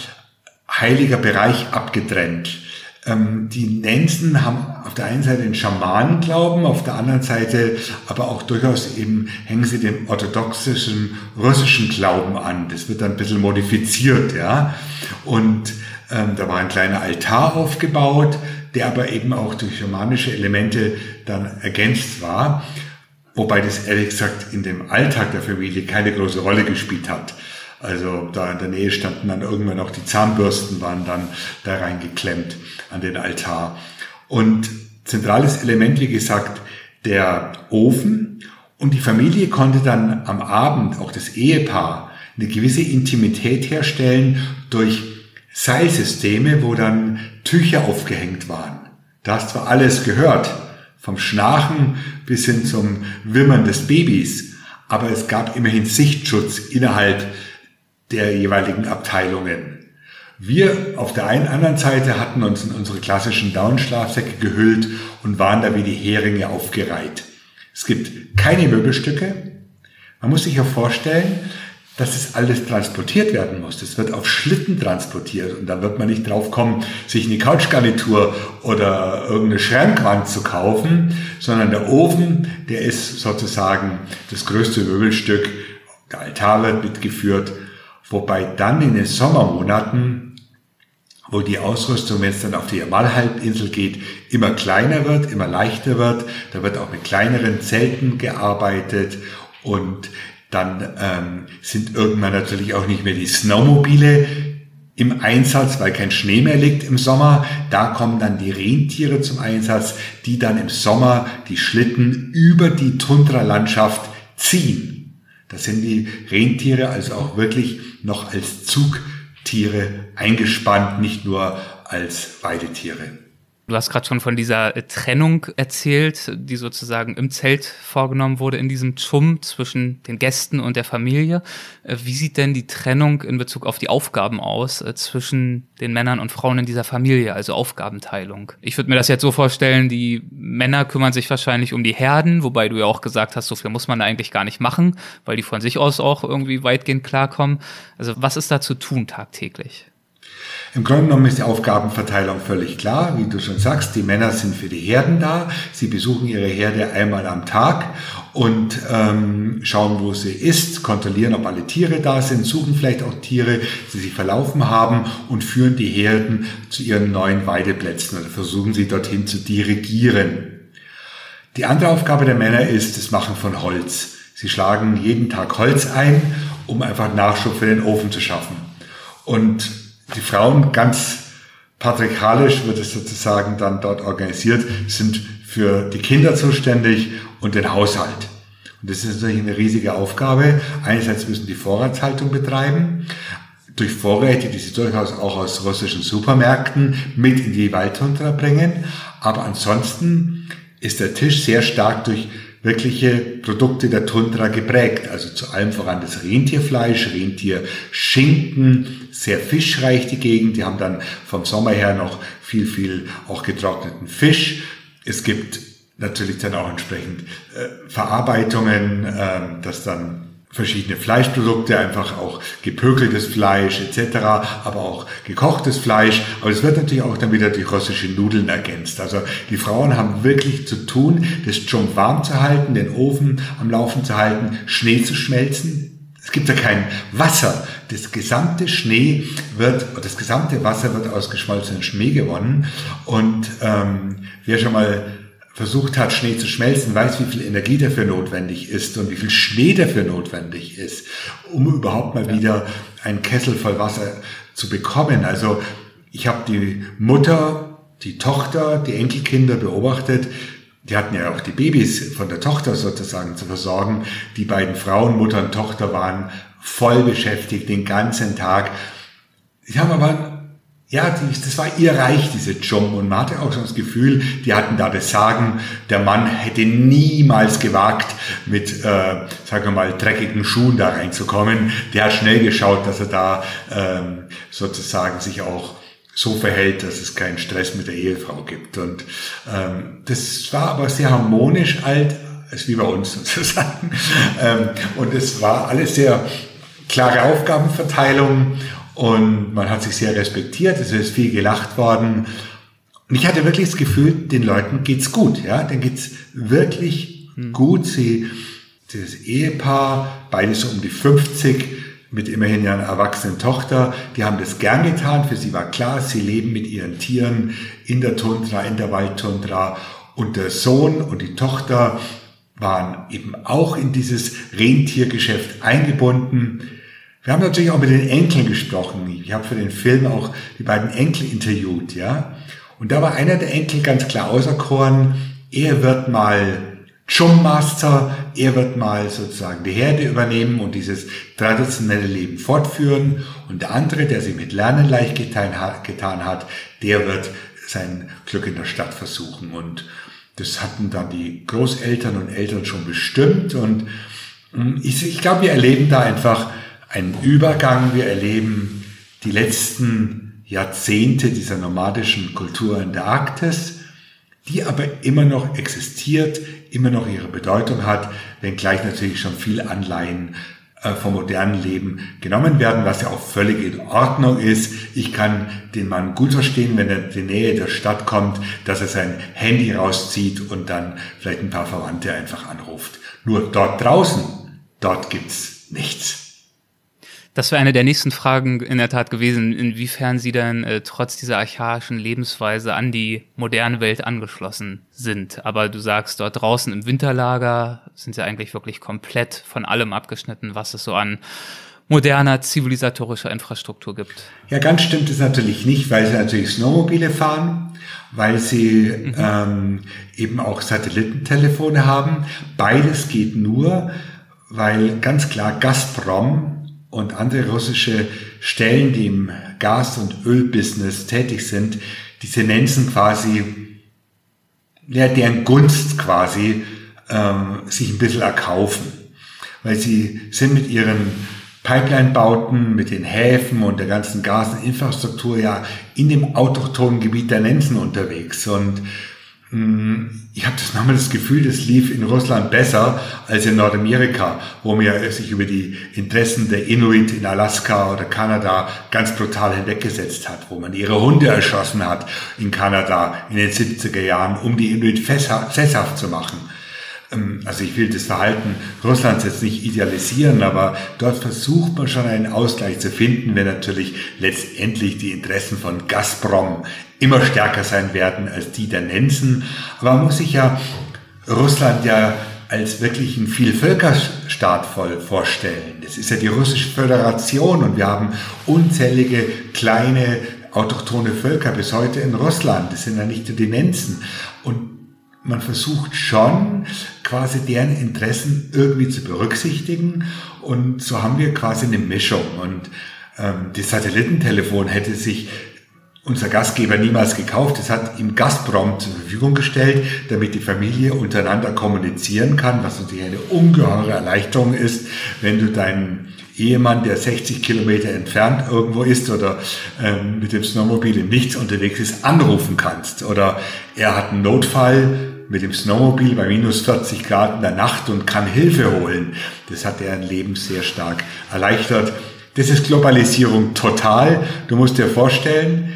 heiliger Bereich abgetrennt. Ähm, die Nenzen haben auf der einen Seite den Schamanenglauben, auf der anderen Seite aber auch durchaus eben hängen sie dem orthodoxischen russischen Glauben an. Das wird dann ein bisschen modifiziert, ja. Und ähm, da war ein kleiner Altar aufgebaut, der aber eben auch durch schamanische Elemente dann ergänzt war. Wobei das ehrlich gesagt in dem Alltag der Familie keine große Rolle gespielt hat. Also da in der Nähe standen dann irgendwann auch die Zahnbürsten, waren dann da reingeklemmt an den Altar. Und zentrales Element, wie gesagt, der Ofen. Und die Familie konnte dann am Abend, auch das Ehepaar, eine gewisse Intimität herstellen durch Seilsysteme, wo dann Tücher aufgehängt waren. Da hast zwar alles gehört, vom Schnarchen bis hin zum Wimmern des Babys. Aber es gab immerhin Sichtschutz innerhalb der jeweiligen Abteilungen. Wir auf der einen anderen Seite hatten uns in unsere klassischen Downschlafsäcke gehüllt und waren da wie die Heringe aufgereiht. Es gibt keine Möbelstücke. Man muss sich ja vorstellen, dass das alles transportiert werden muss. Das wird auf Schlitten transportiert und da wird man nicht drauf kommen, sich eine Couchgarnitur oder irgendeine Schrankwand zu kaufen, sondern der Ofen, der ist sozusagen das größte Möbelstück. Der Altar wird mitgeführt, wobei dann in den Sommermonaten, wo die Ausrüstung, wenn es dann auf die Jamalhalbinsel geht, immer kleiner wird, immer leichter wird. Da wird auch mit kleineren Zelten gearbeitet und dann ähm, sind irgendwann natürlich auch nicht mehr die Snowmobile im Einsatz, weil kein Schnee mehr liegt im Sommer. Da kommen dann die Rentiere zum Einsatz, die dann im Sommer die Schlitten über die Tundralandschaft ziehen. Das sind die Rentiere also auch wirklich noch als Zugtiere eingespannt, nicht nur als Weidetiere. Du hast gerade schon von dieser äh, Trennung erzählt, die sozusagen im Zelt vorgenommen wurde, in diesem Chum zwischen den Gästen und der Familie. Äh, wie sieht denn die Trennung in Bezug auf die Aufgaben aus äh, zwischen den Männern und Frauen in dieser Familie, also Aufgabenteilung? Ich würde mir das jetzt so vorstellen, die Männer kümmern sich wahrscheinlich um die Herden, wobei du ja auch gesagt hast, so viel muss man da eigentlich gar nicht machen, weil die von sich aus auch irgendwie weitgehend klarkommen. Also was ist da zu tun tagtäglich? Im Grunde genommen ist die Aufgabenverteilung völlig klar. Wie du schon sagst, die Männer sind für die Herden da. Sie besuchen ihre Herde einmal am Tag und ähm, schauen, wo sie ist, kontrollieren, ob alle Tiere da sind, suchen vielleicht auch Tiere, die sich verlaufen haben und führen die Herden zu ihren neuen Weideplätzen oder versuchen sie dorthin zu dirigieren. Die andere Aufgabe der Männer ist das Machen von Holz. Sie schlagen jeden Tag Holz ein, um einfach Nachschub für den Ofen zu schaffen. Und die Frauen ganz patriarchalisch wird es sozusagen dann dort organisiert, sind für die Kinder zuständig und den Haushalt. Und das ist natürlich eine riesige Aufgabe. Einerseits müssen die Vorratshaltung betreiben, durch Vorräte, die sie durchaus auch aus russischen Supermärkten mit in die Waldtundra bringen. Aber ansonsten ist der Tisch sehr stark durch wirkliche Produkte der Tundra geprägt. Also zu allem voran das Rentierfleisch, Rentierschinken, sehr fischreich die Gegend. Die haben dann vom Sommer her noch viel, viel auch getrockneten Fisch. Es gibt natürlich dann auch entsprechend äh, Verarbeitungen, äh, dass dann verschiedene Fleischprodukte, einfach auch gepökeltes Fleisch etc., aber auch gekochtes Fleisch. Aber es wird natürlich auch dann wieder die russische Nudeln ergänzt. Also die Frauen haben wirklich zu tun, das schon warm zu halten, den Ofen am Laufen zu halten, Schnee zu schmelzen. Es gibt ja kein Wasser. Das gesamte Schnee wird, das gesamte Wasser wird aus geschmolzenen Schnee gewonnen. Und ähm, wer schon mal versucht hat, Schnee zu schmelzen, weiß, wie viel Energie dafür notwendig ist und wie viel Schnee dafür notwendig ist, um überhaupt mal wieder einen Kessel voll Wasser zu bekommen. Also ich habe die Mutter, die Tochter, die Enkelkinder beobachtet. Die hatten ja auch die Babys von der Tochter sozusagen zu versorgen. Die beiden Frauen, Mutter und Tochter, waren voll beschäftigt den ganzen Tag. Sie haben aber ja, die, das war ihr Reich, diese Jom. Und man hatte auch schon das Gefühl, die hatten da das Sagen, der Mann hätte niemals gewagt, mit, äh, sagen wir mal, dreckigen Schuhen da reinzukommen. Der hat schnell geschaut, dass er da ähm, sozusagen sich auch so verhält, dass es keinen Stress mit der Ehefrau gibt. Und ähm, das war aber sehr harmonisch alt, ist wie bei uns sozusagen. Ähm, und es war alles sehr klare Aufgabenverteilung und man hat sich sehr respektiert, es ist viel gelacht worden. Und ich hatte wirklich das Gefühl, den Leuten geht's gut, ja, denen geht's wirklich hm. gut. Sie, das Ehepaar, beides um die 50, mit immerhin ja einer erwachsenen Tochter, die haben das gern getan. Für sie war klar, sie leben mit ihren Tieren in der Tundra, in der Waldtundra. Und der Sohn und die Tochter waren eben auch in dieses Rentiergeschäft eingebunden. Wir haben natürlich auch mit den Enkeln gesprochen. Ich habe für den Film auch die beiden Enkel interviewt, ja. Und da war einer der Enkel ganz klar auserkoren. Er wird mal Chum-Master, er wird mal sozusagen die Herde übernehmen und dieses traditionelle Leben fortführen. Und der andere, der sich mit Lernen leicht getan hat, der wird sein Glück in der Stadt versuchen. Und das hatten dann die Großeltern und Eltern schon bestimmt. Und hm, ich, ich glaube, wir erleben da einfach ein Übergang. Wir erleben die letzten Jahrzehnte dieser nomadischen Kultur in der Arktis, die aber immer noch existiert, immer noch ihre Bedeutung hat, wenngleich natürlich schon viel Anleihen äh, vom modernen Leben genommen werden, was ja auch völlig in Ordnung ist. Ich kann den Mann gut verstehen, wenn er in die Nähe der Stadt kommt, dass er sein Handy rauszieht und dann vielleicht ein paar Verwandte einfach anruft. Nur dort draußen, dort gibt's nichts. Das wäre eine der nächsten Fragen in der Tat gewesen, inwiefern Sie dann äh, trotz dieser archaischen Lebensweise an die moderne Welt angeschlossen sind. Aber du sagst, dort draußen im Winterlager sind Sie eigentlich wirklich komplett von allem abgeschnitten, was es so an moderner zivilisatorischer Infrastruktur gibt. Ja, ganz stimmt es natürlich nicht, weil sie natürlich Snowmobile fahren, weil sie mhm. ähm, eben auch Satellitentelefone haben. Beides geht nur, weil ganz klar Gazprom und andere russische Stellen, die im Gas- und Ölbusiness tätig sind, die Tendenzen quasi, ja, deren Gunst quasi ähm, sich ein bisschen erkaufen. Weil sie sind mit ihren Pipeline-Bauten, mit den Häfen und der ganzen Gasinfrastruktur ja in dem autochthonen Gebiet der Nenzen unterwegs. Und ich habe das manchmal das Gefühl, das lief in Russland besser als in Nordamerika, wo man sich über die Interessen der Inuit in Alaska oder Kanada ganz brutal hinweggesetzt hat, wo man ihre Hunde erschossen hat in Kanada in den 70er Jahren, um die Inuit sesshaft zu machen. Ähm, also ich will das Verhalten Russlands jetzt nicht idealisieren, aber dort versucht man schon einen Ausgleich zu finden, wenn natürlich letztendlich die Interessen von Gazprom immer stärker sein werden als die der Nenzen. Aber man muss sich ja Russland ja als wirklich ein Vielvölkerstaat voll vorstellen. Das ist ja die russische Föderation und wir haben unzählige kleine autochtone Völker bis heute in Russland. Das sind ja nicht nur die Nenzen. Und man versucht schon, quasi deren Interessen irgendwie zu berücksichtigen. Und so haben wir quasi eine Mischung. Und ähm, das Satellitentelefon hätte sich unser Gastgeber niemals gekauft. Es hat ihm Gazprom zur Verfügung gestellt, damit die Familie untereinander kommunizieren kann, was natürlich eine ungeheure Erleichterung ist, wenn du deinen Ehemann, der 60 Kilometer entfernt irgendwo ist oder ähm, mit dem Snowmobil in nichts unterwegs ist, anrufen kannst. Oder er hat einen Notfall, mit dem Snowmobil bei minus 40 Grad in der Nacht und kann Hilfe holen. Das hat deren Leben sehr stark erleichtert. Das ist Globalisierung total. Du musst dir vorstellen,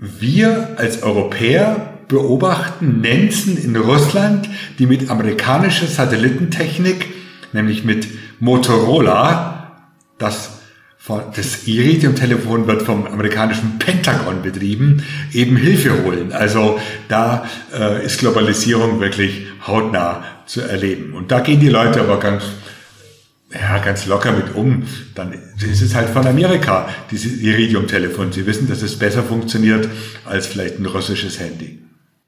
wir als Europäer beobachten Nenzen in Russland, die mit amerikanischer Satellitentechnik, nämlich mit Motorola, das das Iridium-Telefon wird vom amerikanischen Pentagon betrieben, eben Hilfe holen. Also da äh, ist Globalisierung wirklich hautnah zu erleben. Und da gehen die Leute aber ganz, ja, ganz locker mit um. Dann ist es halt von Amerika, dieses Iridium-Telefon. Sie wissen, dass es besser funktioniert als vielleicht ein russisches Handy.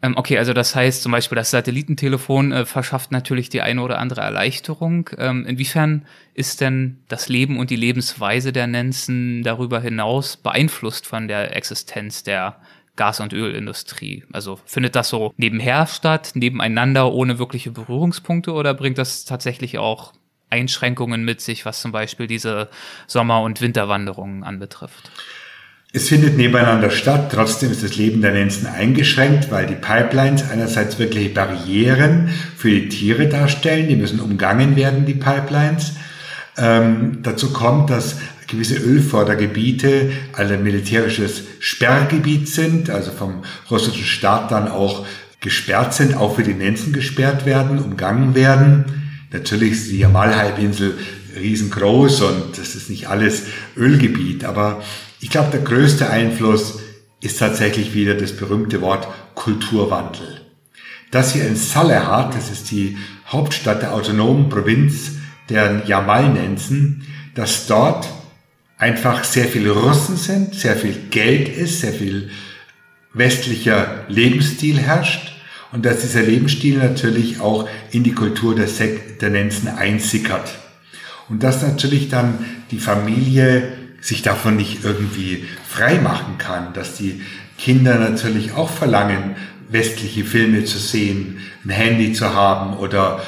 Ähm, okay, also das heißt zum Beispiel, das Satellitentelefon äh, verschafft natürlich die eine oder andere Erleichterung. Ähm, inwiefern ist denn das Leben und die Lebensweise der Nenzen darüber hinaus beeinflusst von der Existenz der Gas- und Ölindustrie? Also findet das so nebenher statt, nebeneinander, ohne wirkliche Berührungspunkte oder bringt das tatsächlich auch Einschränkungen mit sich, was zum Beispiel diese Sommer- und Winterwanderungen anbetrifft? Es findet nebeneinander statt, trotzdem ist das Leben der Nenzen eingeschränkt, weil die Pipelines einerseits wirklich Barrieren für die Tiere darstellen, die müssen umgangen werden, die Pipelines. Ähm, dazu kommt, dass gewisse Ölfördergebiete alle militärisches Sperrgebiet sind, also vom russischen Staat dann auch gesperrt sind, auch für die Nenzen gesperrt werden, umgangen werden. Natürlich ist die Jamalhalbinsel riesengroß und das ist nicht alles Ölgebiet, aber ich glaube, der größte Einfluss ist tatsächlich wieder das berühmte Wort Kulturwandel. Das hier in Salehat, das ist die Hauptstadt der autonomen Provinz der Jamalnenzen, dass dort einfach sehr viele Russen sind, sehr viel Geld ist, sehr viel westlicher Lebensstil herrscht und dass dieser Lebensstil natürlich auch in die Kultur der, Sek der Nenzen einsickert. Und dass natürlich dann die Familie sich davon nicht irgendwie frei machen kann, dass die Kinder natürlich auch verlangen, westliche Filme zu sehen, ein Handy zu haben oder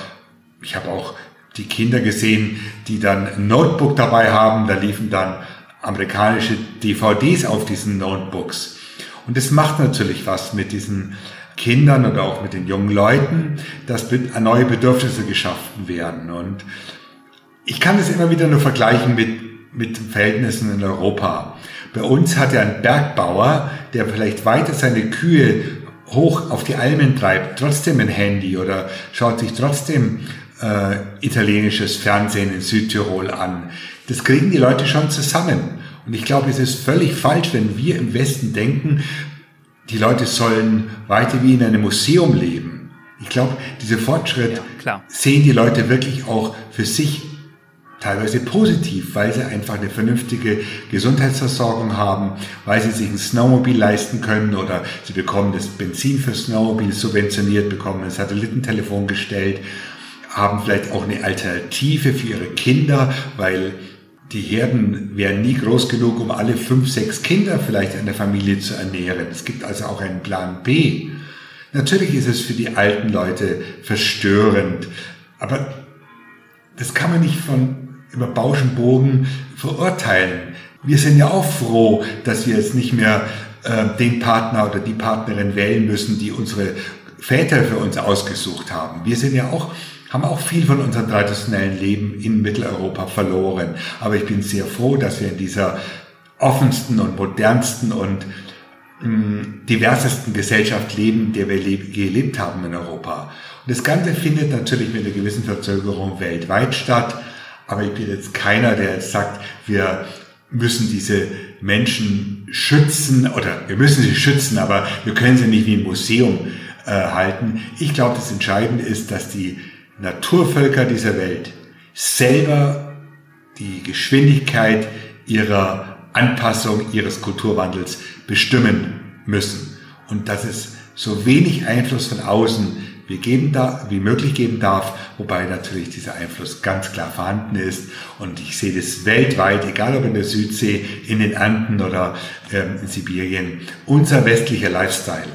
ich habe auch die Kinder gesehen, die dann ein Notebook dabei haben, da liefen dann amerikanische DVDs auf diesen Notebooks. Und das macht natürlich was mit diesen Kindern oder auch mit den jungen Leuten, dass neue Bedürfnisse geschaffen werden. Und ich kann das immer wieder nur vergleichen mit mit Verhältnissen in Europa. Bei uns hat ja ein Bergbauer, der vielleicht weiter seine Kühe hoch auf die Almen treibt, trotzdem ein Handy oder schaut sich trotzdem äh, italienisches Fernsehen in Südtirol an. Das kriegen die Leute schon zusammen. Und ich glaube, es ist völlig falsch, wenn wir im Westen denken, die Leute sollen weiter wie in einem Museum leben. Ich glaube, diese Fortschritt ja, sehen die Leute wirklich auch für sich teilweise positiv, weil sie einfach eine vernünftige Gesundheitsversorgung haben, weil sie sich ein Snowmobil leisten können oder sie bekommen das Benzin für Snowmobil subventioniert, bekommen ein Satellitentelefon gestellt, haben vielleicht auch eine Alternative für ihre Kinder, weil die Herden wären nie groß genug, um alle fünf, sechs Kinder vielleicht in der Familie zu ernähren. Es gibt also auch einen Plan B. Natürlich ist es für die alten Leute verstörend, aber das kann man nicht von über Bauschenbogen verurteilen. Wir sind ja auch froh, dass wir jetzt nicht mehr äh, den Partner oder die Partnerin wählen müssen, die unsere Väter für uns ausgesucht haben. Wir sind ja auch haben auch viel von unserem traditionellen Leben in Mitteleuropa verloren. Aber ich bin sehr froh, dass wir in dieser offensten und modernsten und mm, diversesten Gesellschaft leben, der wir gelebt haben in Europa. Und das Ganze findet natürlich mit einer gewissen Verzögerung weltweit statt. Aber ich bin jetzt keiner, der jetzt sagt, wir müssen diese Menschen schützen oder wir müssen sie schützen, aber wir können sie nicht wie ein Museum äh, halten. Ich glaube, das Entscheidende ist, dass die Naturvölker dieser Welt selber die Geschwindigkeit ihrer Anpassung, ihres Kulturwandels bestimmen müssen. Und dass es so wenig Einfluss von außen wie, geben da, wie möglich geben darf, wobei natürlich dieser Einfluss ganz klar vorhanden ist. Und ich sehe das weltweit, egal ob in der Südsee, in den Anden oder ähm, in Sibirien. Unser westlicher Lifestyle,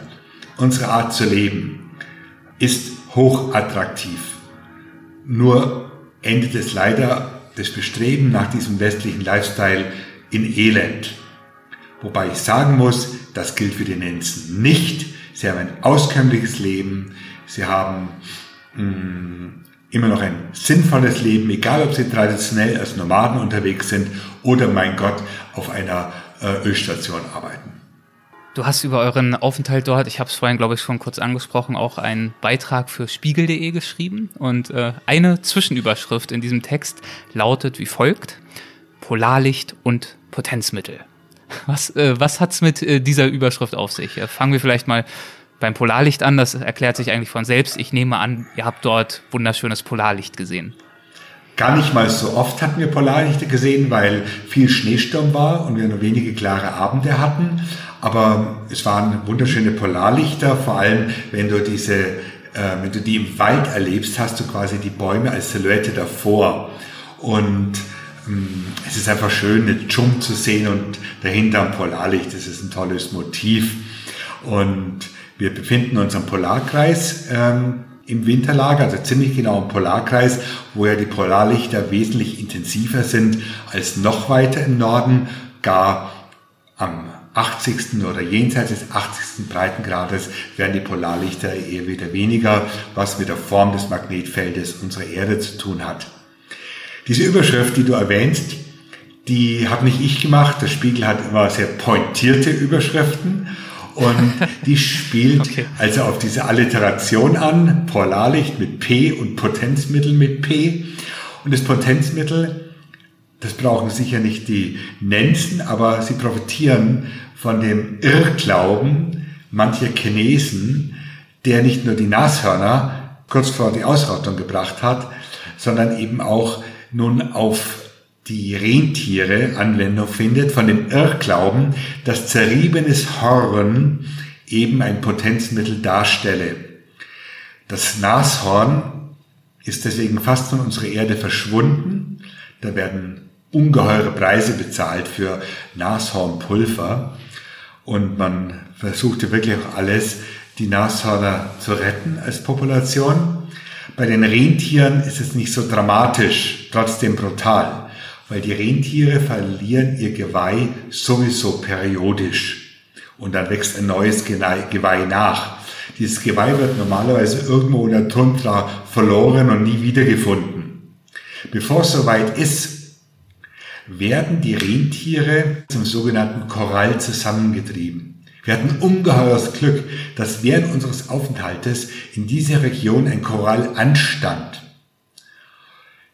unsere Art zu leben, ist hochattraktiv. Nur endet es leider das Bestreben nach diesem westlichen Lifestyle in Elend. Wobei ich sagen muss, das gilt für die Nenzen nicht. Sie haben ein auskömmliches Leben. sie haben mh, mm, immer noch ein sinnvolles Leben, egal ob sie traditionell als Nomaden unterwegs sind oder, mein Gott, auf einer äh, Ölstation arbeiten. Du hast über euren Aufenthalt dort, ich habe es vorhin, glaube ich, schon kurz angesprochen, auch einen Beitrag für spiegel.de geschrieben. Und äh, eine Zwischenüberschrift in diesem Text lautet wie folgt: Polarlicht und Potenzmittel. Was, äh, was hat's mit äh, dieser Überschrift auf sich? Äh, fangen wir vielleicht mal beim Polarlicht an. Das erklärt sich eigentlich von selbst. Ich nehme an, ihr habt dort wunderschönes Polarlicht gesehen. Gar nicht mal so oft hatten wir Polarlichter gesehen, weil viel Schneesturm war und wir nur wenige klare Abende hatten. Aber es waren wunderschöne Polarlichter, vor allem wenn du diese, äh, wenn du die im Wald erlebst, hast du quasi die Bäume als Silhouette davor. Und ähm, es ist einfach schön, eine Dschung zu sehen und dahinter ein Polarlicht. Das ist ein tolles Motiv. Und wir befinden uns am Polarkreis ähm, im Winterlager, also ziemlich genau im Polarkreis, wo ja die Polarlichter wesentlich intensiver sind als noch weiter im Norden, gar am 80. oder jenseits des 80. Breitengrades werden die Polarlichter eher wieder weniger, was mit der Form des Magnetfeldes unserer Erde zu tun hat. Diese Überschrift, die du erwähnst, die habe nicht ich gemacht. Der Spiegel hat immer sehr pointierte Überschriften und die spielt okay. also auf diese Alliteration an, Polarlicht mit P und Potenzmittel mit P. Und das Potenzmittel, das brauchen sicher nicht die Nenzen, aber sie profitieren von dem Irrglauben mancher Chinesen, der nicht nur die Nashörner kurz vor die Ausrottung gebracht hat, sondern eben auch nun auf die Rentiere Anwendung findet, von dem Irrglauben, dass zerriebenes Horn eben ein Potenzmittel darstelle. Das Nashorn ist deswegen fast von unserer Erde verschwunden. Da werden ungeheure Preise bezahlt für Nashornpulver. Und man versuchte wirklich auch alles, die Nashörner zu retten als Population. Bei den Rentieren ist es nicht so dramatisch, trotzdem brutal, weil die Rentiere verlieren ihr Geweih sowieso periodisch und dann wächst ein neues Geweih nach. Dieses Geweih wird normalerweise irgendwo in der Tundra verloren und nie wiedergefunden. Bevor es soweit ist, werden die Rentiere zum sogenannten Korall zusammengetrieben. Wir hatten ungeheures Glück, dass während unseres Aufenthaltes in dieser Region ein Korall anstand.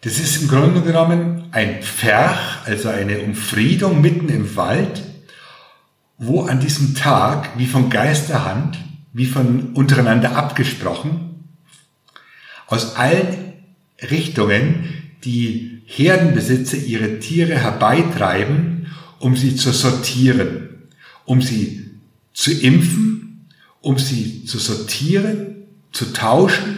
Das ist im Grunde genommen ein Pferch, also eine Umfriedung mitten im Wald, wo an diesem Tag, wie von Geisterhand, wie von untereinander abgesprochen, aus allen Richtungen die Herdenbesitzer ihre Tiere herbeitreiben, um sie zu sortieren, um sie zu impfen, um sie zu sortieren, zu tauschen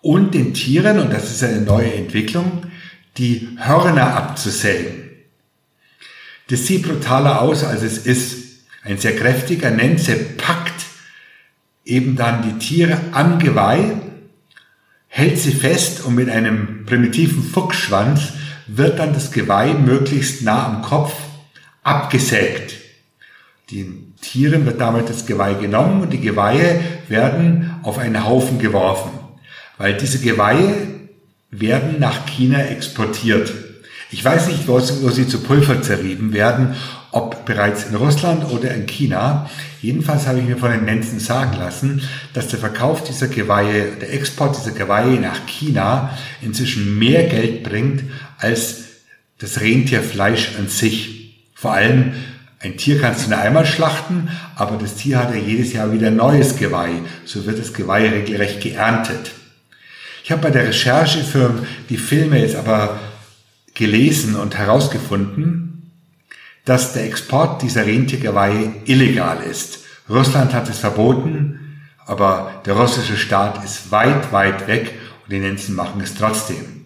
und den Tieren, und das ist eine neue Entwicklung, die Hörner abzusägen. Das sieht brutaler aus, als es ist. Ein sehr kräftiger Nenze packt eben dann die Tiere am Geweih, hält sie fest und mit einem primitiven Fuchsschwanz wird dann das Geweih möglichst nah am Kopf abgesägt. Den Tieren wird damit das Geweih genommen und die Geweihe werden auf einen Haufen geworfen, weil diese Geweihe werden nach China exportiert. Ich weiß nicht, wo sie zu Pulver zerrieben werden, ob bereits in Russland oder in China. Jedenfalls habe ich mir von den Nenzen sagen lassen, dass der Verkauf dieser Geweihe, der Export dieser Geweihe nach China inzwischen mehr Geld bringt als das Rentierfleisch an sich. Vor allem ein Tier kannst du nur einmal schlachten, aber das Tier hat ja jedes Jahr wieder neues Geweih. So wird das Geweih regelrecht geerntet. Ich habe bei der Recherche für die Filme jetzt aber gelesen und herausgefunden, dass der Export dieser Rentiergeweihe illegal ist. Russland hat es verboten, aber der russische Staat ist weit, weit weg und die Nenzen machen es trotzdem.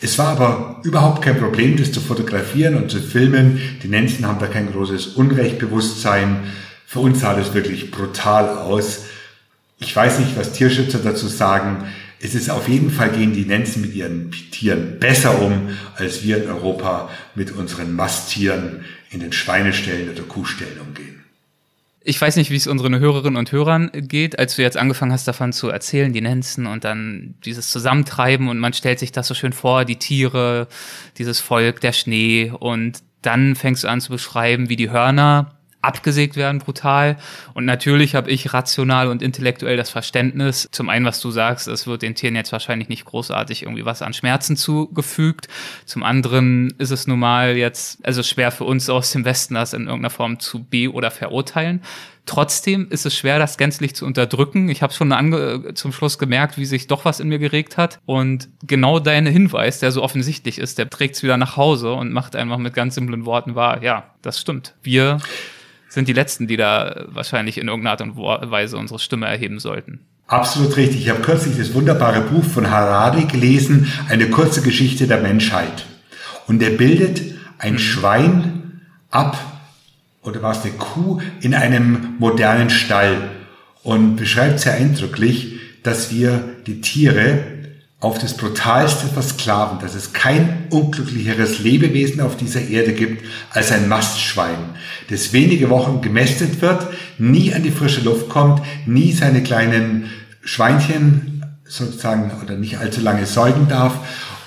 Es war aber überhaupt kein Problem, das zu fotografieren und zu filmen. Die Nenzen haben da kein großes Unrechtbewusstsein. Für uns sah das wirklich brutal aus. Ich weiß nicht, was Tierschützer dazu sagen. Es ist auf jeden Fall gehen die Nenzen mit ihren Tieren besser um, als wir in Europa mit unseren Masttieren in den Schweineställen oder Kuhställen umgehen. Ich weiß nicht, wie es unseren Hörerinnen und Hörern geht, als du jetzt angefangen hast, davon zu erzählen, die Nenzen und dann dieses Zusammentreiben und man stellt sich das so schön vor, die Tiere, dieses Volk, der Schnee und dann fängst du an zu beschreiben, wie die Hörner abgesägt werden brutal. Und natürlich habe ich rational und intellektuell das Verständnis, zum einen, was du sagst, es wird den Tieren jetzt wahrscheinlich nicht großartig irgendwie was an Schmerzen zugefügt. Zum anderen ist es nun mal jetzt, also schwer für uns aus dem Westen, das in irgendeiner Form zu be- oder verurteilen. Trotzdem ist es schwer, das gänzlich zu unterdrücken. Ich habe schon zum Schluss gemerkt, wie sich doch was in mir geregt hat. Und genau dein Hinweis, der so offensichtlich ist, der trägt es wieder nach Hause und macht einfach mit ganz simplen Worten wahr. Ja, das stimmt. Wir sind die Letzten, die da wahrscheinlich in irgendeiner Art und Weise unsere Stimme erheben sollten. Absolut richtig. Ich habe kürzlich das wunderbare Buch von Harari gelesen, eine kurze Geschichte der Menschheit. Und er bildet ein mhm. Schwein ab, oder war es eine Kuh, in einem modernen Stall und beschreibt sehr eindrücklich, dass wir die Tiere auf das brutalste versklaven, dass es kein unglücklicheres Lebewesen auf dieser Erde gibt als ein Mastschwein, das wenige Wochen gemästet wird, nie an die frische Luft kommt, nie seine kleinen Schweinchen sozusagen oder nicht allzu lange säugen darf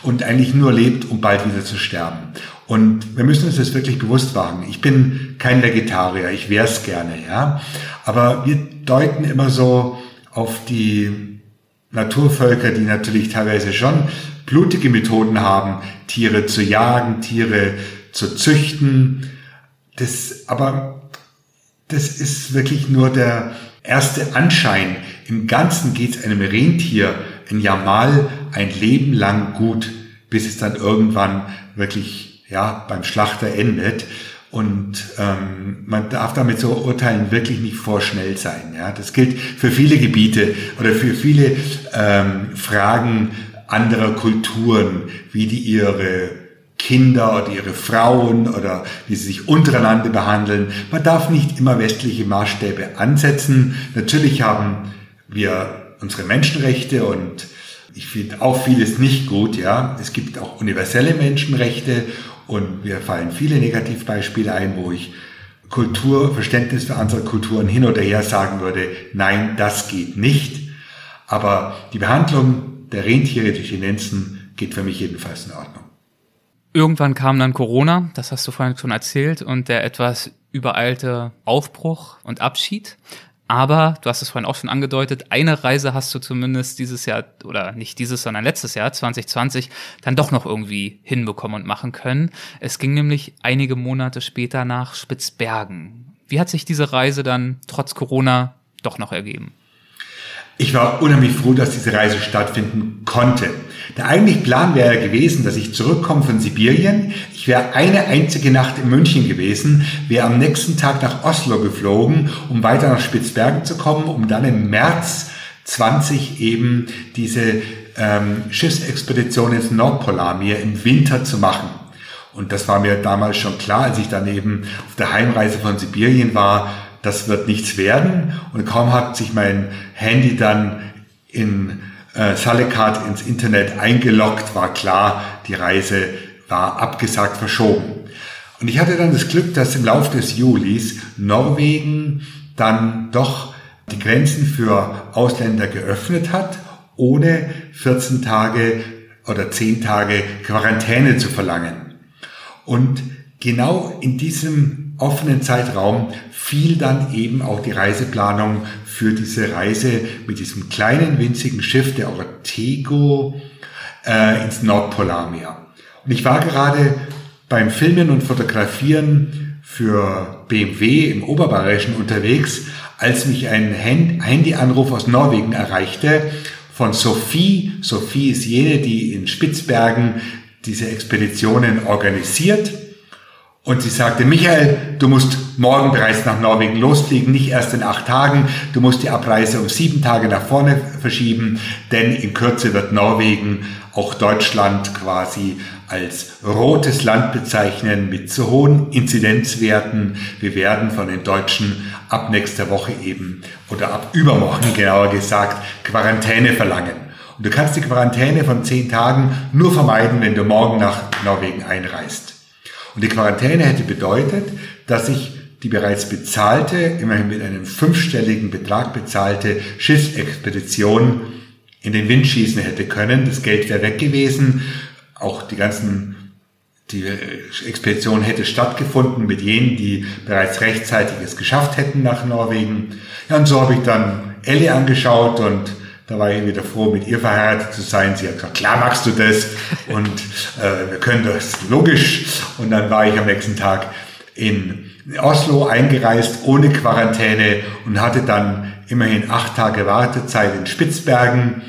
und eigentlich nur lebt, um bald wieder zu sterben. Und wir müssen uns das wirklich bewusst machen. Ich bin kein Vegetarier, ich wäre es gerne, ja. Aber wir deuten immer so auf die Naturvölker, die natürlich teilweise schon blutige Methoden haben, Tiere zu jagen, Tiere zu züchten. Das, aber das ist wirklich nur der erste Anschein. Im Ganzen geht es einem Rentier ein Jamal ein Leben lang gut, bis es dann irgendwann wirklich ja beim Schlachter endet. Und ähm, man darf damit so urteilen wirklich nicht vorschnell sein. Ja? Das gilt für viele Gebiete oder für viele ähm, Fragen anderer Kulturen, wie die ihre Kinder oder ihre Frauen oder wie sie sich untereinander behandeln. Man darf nicht immer westliche Maßstäbe ansetzen. Natürlich haben wir unsere Menschenrechte und ich finde auch vieles nicht gut, ja. Es gibt auch universelle Menschenrechte und mir fallen viele Negativbeispiele ein, wo ich Kulturverständnis für andere Kulturen hin oder her sagen würde, nein, das geht nicht. Aber die Behandlung der Rentiere durch die Nenzen geht für mich jedenfalls in Ordnung. Irgendwann kam dann Corona, das hast du vorhin schon erzählt, und der etwas übereilte Aufbruch und Abschied. Aber du hast es vorhin auch schon angedeutet, eine Reise hast du zumindest dieses Jahr, oder nicht dieses, sondern letztes Jahr, 2020, dann doch noch irgendwie hinbekommen und machen können. Es ging nämlich einige Monate später nach Spitzbergen. Wie hat sich diese Reise dann trotz Corona doch noch ergeben? Ich war unheimlich froh, dass diese Reise stattfinden konnte. Der eigentliche Plan wäre gewesen, dass ich zurückkomme von Sibirien. Ich wäre eine einzige Nacht in München gewesen, wäre am nächsten Tag nach Oslo geflogen, um weiter nach Spitzbergen zu kommen, um dann im März 20 eben diese ähm, Schiffsexpedition ins Nordpolarmeer im Winter zu machen. Und das war mir damals schon klar, als ich dann eben auf der Heimreise von Sibirien war, das wird nichts werden. Und kaum hat sich mein Handy dann in äh, Salekat ins Internet eingeloggt, war klar, die Reise war abgesagt, verschoben. Und ich hatte dann das Glück, dass im Laufe des Julis Norwegen dann doch die Grenzen für Ausländer geöffnet hat, ohne 14 Tage oder 10 Tage Quarantäne zu verlangen. Und genau in diesem offenen Zeitraum fiel dann eben auch die Reiseplanung für diese Reise mit diesem kleinen winzigen Schiff der Ortego äh, ins Nordpolarmeer. Und ich war gerade beim Filmen und Fotografieren für BMW im Oberbayerischen unterwegs, als mich ein Handyanruf aus Norwegen erreichte von Sophie. Sophie ist jene, die in Spitzbergen diese Expeditionen organisiert und sie sagte, Michael, du musst morgen bereits nach Norwegen losfliegen, nicht erst in acht Tagen. Du musst die Abreise um sieben Tage nach vorne verschieben, denn in Kürze wird Norwegen auch Deutschland quasi als rotes Land bezeichnen mit zu hohen Inzidenzwerten. Wir werden von den Deutschen ab nächster Woche eben oder ab übermorgen genauer gesagt Quarantäne verlangen. Und du kannst die Quarantäne von zehn Tagen nur vermeiden, wenn du morgen nach Norwegen einreist. Und die Quarantäne hätte bedeutet, dass ich die bereits bezahlte, immerhin mit einem fünfstelligen Betrag bezahlte Schiffsexpedition in den Wind schießen hätte können. Das Geld wäre weg gewesen. Auch die ganzen die Expedition hätte stattgefunden mit jenen, die bereits rechtzeitig es geschafft hätten nach Norwegen. Ja, und so habe ich dann Elle angeschaut und da war ich wieder froh, mit ihr verheiratet zu sein. Sie hat gesagt, klar magst du das und äh, wir können das, logisch. Und dann war ich am nächsten Tag in Oslo eingereist ohne Quarantäne und hatte dann immerhin acht Tage Wartezeit in Spitzbergen.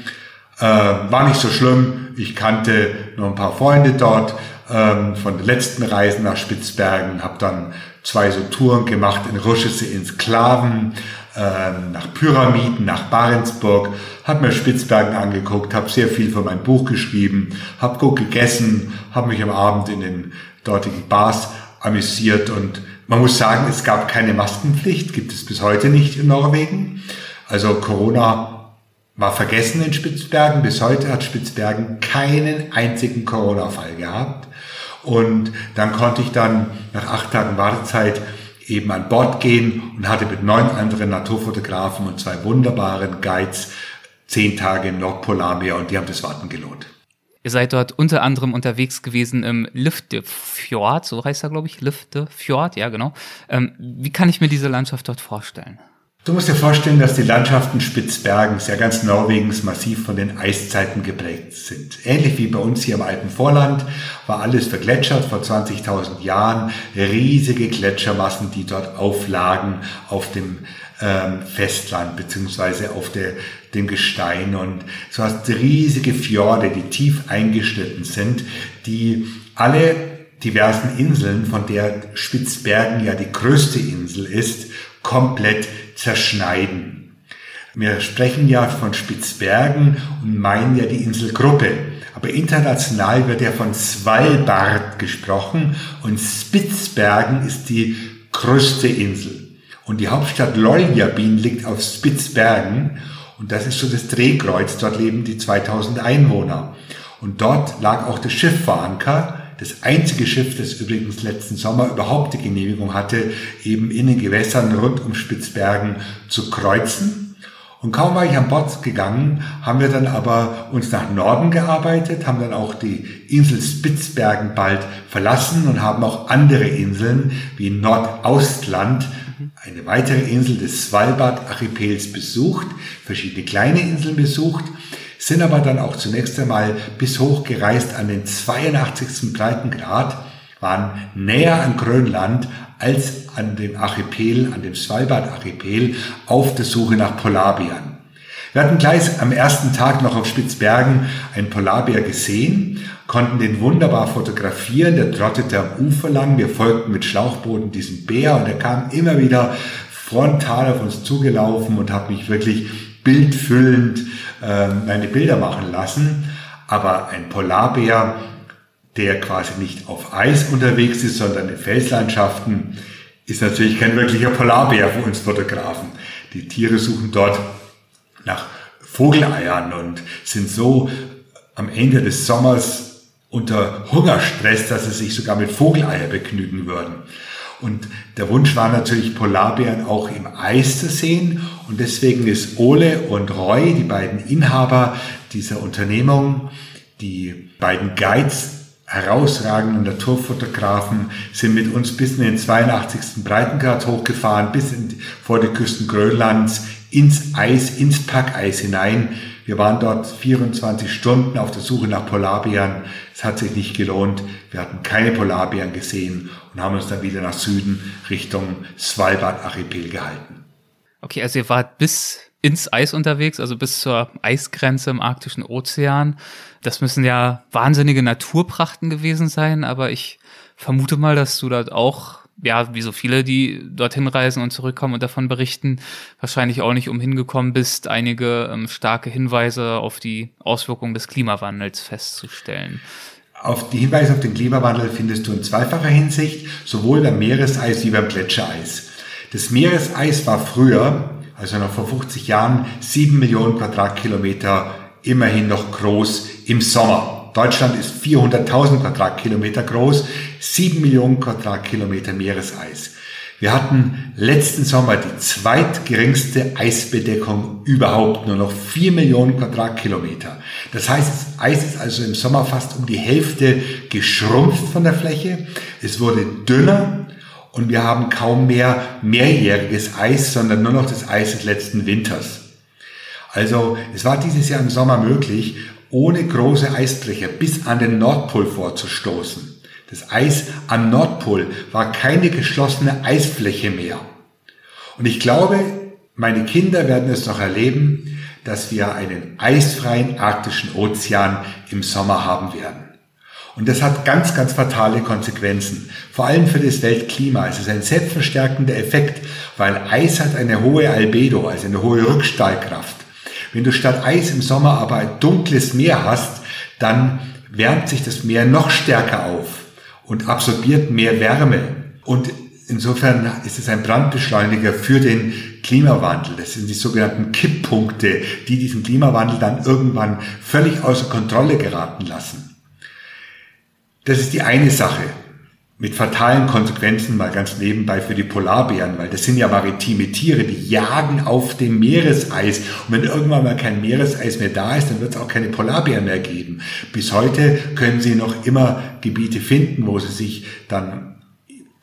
Äh, war nicht so schlimm. Ich kannte noch ein paar Freunde dort ähm, von den letzten Reisen nach Spitzbergen, habe dann zwei so Touren gemacht in russische Insklaven, ähm, nach Pyramiden, nach Barentsburg, habe mir Spitzbergen angeguckt, habe sehr viel von meinem Buch geschrieben, habe gut gegessen, habe mich am Abend in den dortigen Bars amüsiert und man muss sagen, es gab keine Maskenpflicht, gibt es bis heute nicht in Norwegen. Also Corona war vergessen in Spitzbergen. Bis heute hat Spitzbergen keinen einzigen Corona-Fall gehabt. Und dann konnte ich dann nach acht Tagen Wartezeit eben an Bord gehen und hatte mit neun anderen Naturfotografen und zwei wunderbaren Guides zehn Tage im Nordpolarmeer und die haben das Warten gelohnt. Ihr seid dort unter anderem unterwegs gewesen im Lüftefjord, so heißt er, glaube ich, Lüftefjord, ja genau. Ähm, wie kann ich mir diese Landschaft dort vorstellen? Du musst dir vorstellen, dass die Landschaften Spitzbergens, ja ganz Norwegens, massiv von den Eiszeiten geprägt sind. Ähnlich wie bei uns hier im Alpenvorland war alles vergletschert vor 20.000 Jahren. Riesige Gletschermassen, die dort auflagen auf dem ähm, Festland beziehungsweise auf der, dem Gestein. Und so hast riesige Fjorde, die tief eingeschnitten sind, die alle diversen Inseln, von der Spitzbergen ja die größte Insel ist, komplett zerschneiden. Wir sprechen ja von Spitzbergen und meinen ja die Inselgruppe. Aber international wird ja von Svalbard gesprochen und Spitzbergen ist die größte Insel. Und die Hauptstadt Lolliabin liegt auf Spitzbergen und das ist so das Drehkreuz. Dort leben die 2000 Einwohner. Und dort lag auch das Schiff vor Anker das einzige Schiff, das übrigens letzten Sommer überhaupt die Genehmigung hatte, eben in den Gewässern rund um Spitzbergen zu kreuzen. Und kaum war ich an Bord gegangen, haben wir dann aber uns nach Norden gearbeitet, haben dann auch die Insel Spitzbergen bald verlassen und haben auch andere Inseln wie Nordaustland, eine weitere Insel des Svalbard-Archipels besucht, verschiedene kleine Inseln besucht sind aber dann auch zunächst einmal bis hoch gereist an den 82. Breitengrad, waren näher an Grönland als an dem Archipel, an dem Svalbard-Archipel, auf der Suche nach Polarbären. Wir hatten gleich am ersten Tag noch auf Spitzbergen einen Polarbär gesehen, konnten den wunderbar fotografieren, der trottete am Ufer lang, wir folgten mit Schlauchbooten diesem Bär und er kam immer wieder frontal auf uns zugelaufen und hat mich wirklich bildfüllend äh, meine Bilder machen lassen. Aber ein Polarbär, der quasi nicht auf Eis unterwegs ist, sondern in Felslandschaften, ist natürlich kein wirklicher Polarbär für uns Fotografen. Die Tiere suchen dort nach Vogeleiern und sind so am Ende des Sommers unter Hungerstress, dass sie sich sogar mit Vogeleier begnügen würden. Und der Wunsch war natürlich, Polarbären auch im Eis zu sehen. Und deswegen ist Ole und Roy, die beiden Inhaber dieser Unternehmung, die beiden Guides, herausragenden Naturfotografen, sind mit uns bis in den 82. Breitengrad hochgefahren, bis in, vor die Küsten Grönlands, ins Eis, ins Packeis hinein. Wir waren dort 24 Stunden auf der Suche nach Polarbären. Es hat sich nicht gelohnt. Wir hatten keine Polarbären gesehen und haben uns dann wieder nach Süden Richtung Svalbard-Archipel gehalten. Okay, also ihr wart bis ins Eis unterwegs, also bis zur Eisgrenze im arktischen Ozean. Das müssen ja wahnsinnige Naturprachten gewesen sein, aber ich vermute mal, dass du dort auch, ja, wie so viele, die dorthin reisen und zurückkommen und davon berichten, wahrscheinlich auch nicht umhin gekommen bist, einige ähm, starke Hinweise auf die Auswirkungen des Klimawandels festzustellen. Auf die Hinweise auf den Klimawandel findest du in zweifacher Hinsicht, sowohl beim Meereseis wie beim Gletschereis. Das Meereseis war früher, also noch vor 50 Jahren, sieben Millionen Quadratkilometer immerhin noch groß im Sommer. Deutschland ist 400.000 Quadratkilometer groß, sieben Millionen Quadratkilometer Meereseis. Wir hatten letzten Sommer die zweitgeringste Eisbedeckung überhaupt, nur noch vier Millionen Quadratkilometer. Das heißt, das Eis ist also im Sommer fast um die Hälfte geschrumpft von der Fläche. Es wurde dünner und wir haben kaum mehr mehrjähriges Eis, sondern nur noch das Eis des letzten Winters. Also es war dieses Jahr im Sommer möglich, ohne große Eisbrecher bis an den Nordpol vorzustoßen. Das Eis am Nordpol war keine geschlossene Eisfläche mehr. Und ich glaube, meine Kinder werden es noch erleben, dass wir einen eisfreien arktischen Ozean im Sommer haben werden. Und das hat ganz, ganz fatale Konsequenzen, vor allem für das Weltklima. Es ist ein selbstverstärkender Effekt, weil Eis hat eine hohe Albedo, also eine hohe Rückstahlkraft. Wenn du statt Eis im Sommer aber ein dunkles Meer hast, dann wärmt sich das Meer noch stärker auf und absorbiert mehr Wärme. Und insofern ist es ein Brandbeschleuniger für den Klimawandel. Das sind die sogenannten Kipppunkte, die diesen Klimawandel dann irgendwann völlig außer Kontrolle geraten lassen. Das ist die eine Sache mit fatalen Konsequenzen mal ganz nebenbei für die Polarbären, weil das sind ja maritime Tiere, die jagen auf dem Meereseis. Und wenn irgendwann mal kein Meereseis mehr da ist, dann wird es auch keine Polarbären mehr geben. Bis heute können sie noch immer Gebiete finden, wo sie sich dann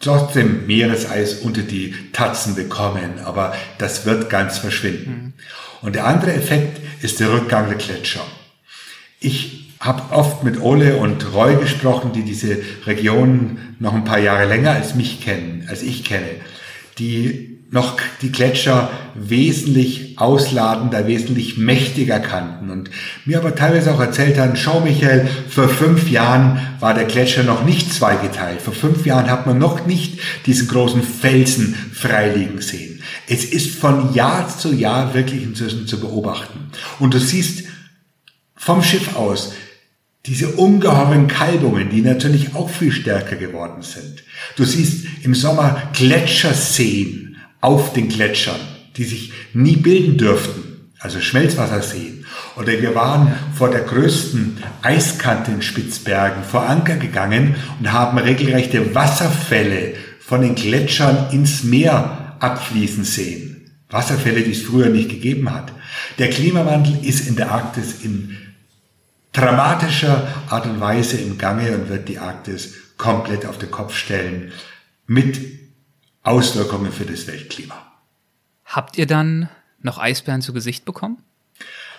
trotzdem Meereseis unter die Tatzen bekommen. Aber das wird ganz verschwinden. Mhm. Und der andere Effekt ist der Rückgang der Gletscher. Ich habe oft mit Ole und Roy gesprochen, die diese Region noch ein paar Jahre länger als mich kennen, als ich kenne, die noch die Gletscher wesentlich ausladender, wesentlich mächtiger kannten und mir aber teilweise auch erzählt haben, schau Michael, vor fünf Jahren war der Gletscher noch nicht zweigeteilt. Vor fünf Jahren hat man noch nicht diesen großen Felsen freiliegen sehen. Es ist von Jahr zu Jahr wirklich inzwischen zu beobachten. Und du siehst vom Schiff aus, diese ungeheuren Kalbungen, die natürlich auch viel stärker geworden sind. Du siehst im Sommer Gletscherseen auf den Gletschern, die sich nie bilden dürften, also Schmelzwasserseen. Oder wir waren vor der größten Eiskante in Spitzbergen vor Anker gegangen und haben regelrechte Wasserfälle von den Gletschern ins Meer abfließen sehen. Wasserfälle, die es früher nicht gegeben hat. Der Klimawandel ist in der Arktis in dramatischer Art und Weise im Gange und wird die Arktis komplett auf den Kopf stellen mit Auswirkungen für das Weltklima. Habt ihr dann noch Eisbären zu Gesicht bekommen?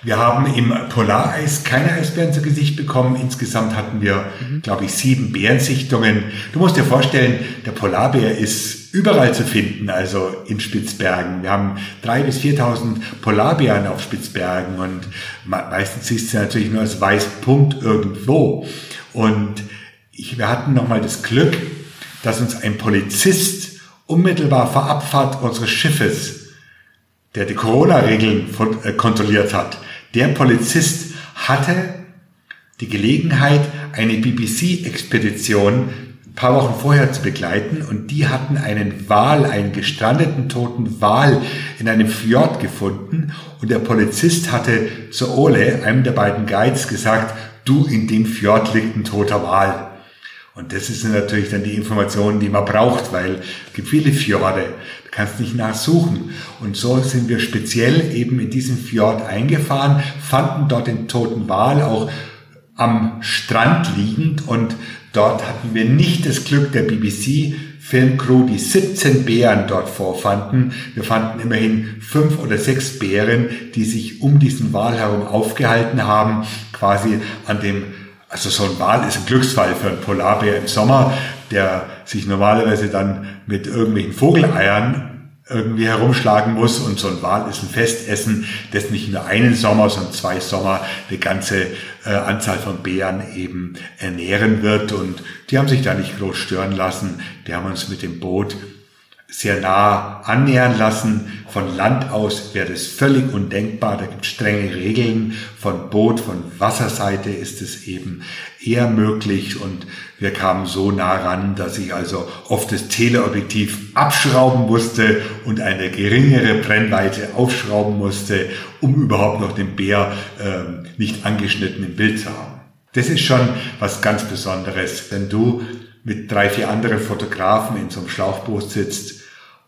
Wir haben im Polareis keine Eisbären zu Gesicht bekommen. Insgesamt hatten wir, mhm. glaube ich, sieben Bärensichtungen. Du musst dir vorstellen, der Polarbär ist überall zu finden, also in Spitzbergen. Wir haben drei bis 4.000 Polarbären auf Spitzbergen und meistens siehst du natürlich nur als Weißpunkt irgendwo. Und ich, wir hatten nochmal das Glück, dass uns ein Polizist unmittelbar vor Abfahrt unseres Schiffes, der die Corona-Regeln äh, kontrolliert hat, der Polizist hatte die Gelegenheit, eine BBC-Expedition paar Wochen vorher zu begleiten und die hatten einen Wal, einen gestrandeten toten Wal in einem Fjord gefunden und der Polizist hatte zu Ole, einem der beiden Guides, gesagt, du, in dem Fjord liegt ein toter Wal. Und das ist natürlich dann die Information, die man braucht, weil es gibt viele Fjorde, du kannst nicht nachsuchen. Und so sind wir speziell eben in diesen Fjord eingefahren, fanden dort den toten Wal auch am Strand liegend und dort hatten wir nicht das Glück der BBC Filmcrew, die 17 Bären dort vorfanden. Wir fanden immerhin fünf oder sechs Bären, die sich um diesen Wal herum aufgehalten haben, quasi an dem also so ein Wal ist ein Glücksfall für einen Polarbär im Sommer, der sich normalerweise dann mit irgendwelchen Vogeleiern irgendwie herumschlagen muss und so ein Wal ist ein Festessen, das nicht nur einen Sommer, sondern zwei Sommer eine ganze äh, Anzahl von Bären eben ernähren wird und die haben sich da nicht groß stören lassen. Die haben uns mit dem Boot sehr nah annähern lassen. Von Land aus wäre das völlig undenkbar. Da gibt es strenge Regeln. Von Boot, von Wasserseite ist es eben eher möglich. Und wir kamen so nah ran, dass ich also oft das Teleobjektiv abschrauben musste und eine geringere Brennweite aufschrauben musste, um überhaupt noch den Bär äh, nicht angeschnitten im Bild zu haben. Das ist schon was ganz Besonderes, wenn du mit drei, vier anderen Fotografen in so einem Schlauchboot sitzt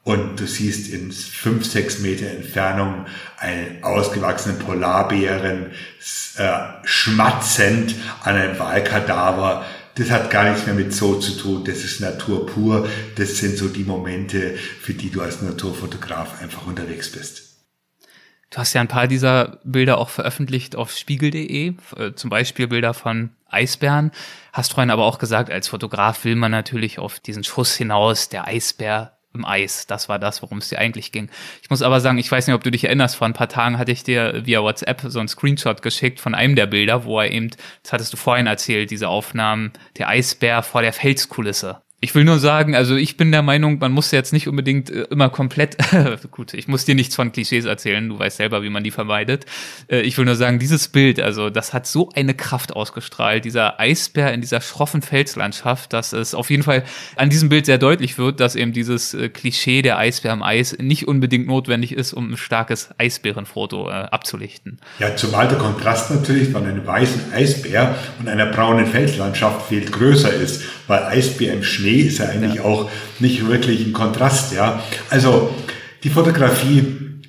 und du siehst in fünf, sechs Meter Entfernung einen ausgewachsenen Polarbären äh, schmatzend an einem Wahlkadaver. Das hat gar nichts mehr mit Zoo zu tun, das ist Natur pur. Das sind so die Momente, für die du als Naturfotograf einfach unterwegs bist. Du hast ja ein paar dieser Bilder auch veröffentlicht auf spiegel.de, äh, zum Beispiel Bilder von Eisbären. Hast vorhin aber auch gesagt, als Fotograf will man natürlich auf diesen Schuss hinaus, der Eisbär im Eis. Das war das, worum es dir eigentlich ging. Ich muss aber sagen, ich weiß nicht, ob du dich erinnerst, vor ein paar Tagen hatte ich dir via WhatsApp so einen Screenshot geschickt von einem der Bilder, wo er eben, das hattest du vorhin erzählt, diese Aufnahmen, der Eisbär vor der Felskulisse. Ich will nur sagen, also ich bin der Meinung, man muss jetzt nicht unbedingt äh, immer komplett, gut, ich muss dir nichts von Klischees erzählen, du weißt selber, wie man die vermeidet. Äh, ich will nur sagen, dieses Bild, also das hat so eine Kraft ausgestrahlt, dieser Eisbär in dieser schroffen Felslandschaft, dass es auf jeden Fall an diesem Bild sehr deutlich wird, dass eben dieses äh, Klischee der Eisbär im Eis nicht unbedingt notwendig ist, um ein starkes Eisbärenfoto abzulichten. Ja, zumal der Kontrast natürlich von einem weißen Eisbär und einer braunen Felslandschaft viel größer ist, weil Eisbär im Schnee Schnee ist ja eigentlich ja. auch nicht wirklich ein Kontrast, ja. Also die Fotografie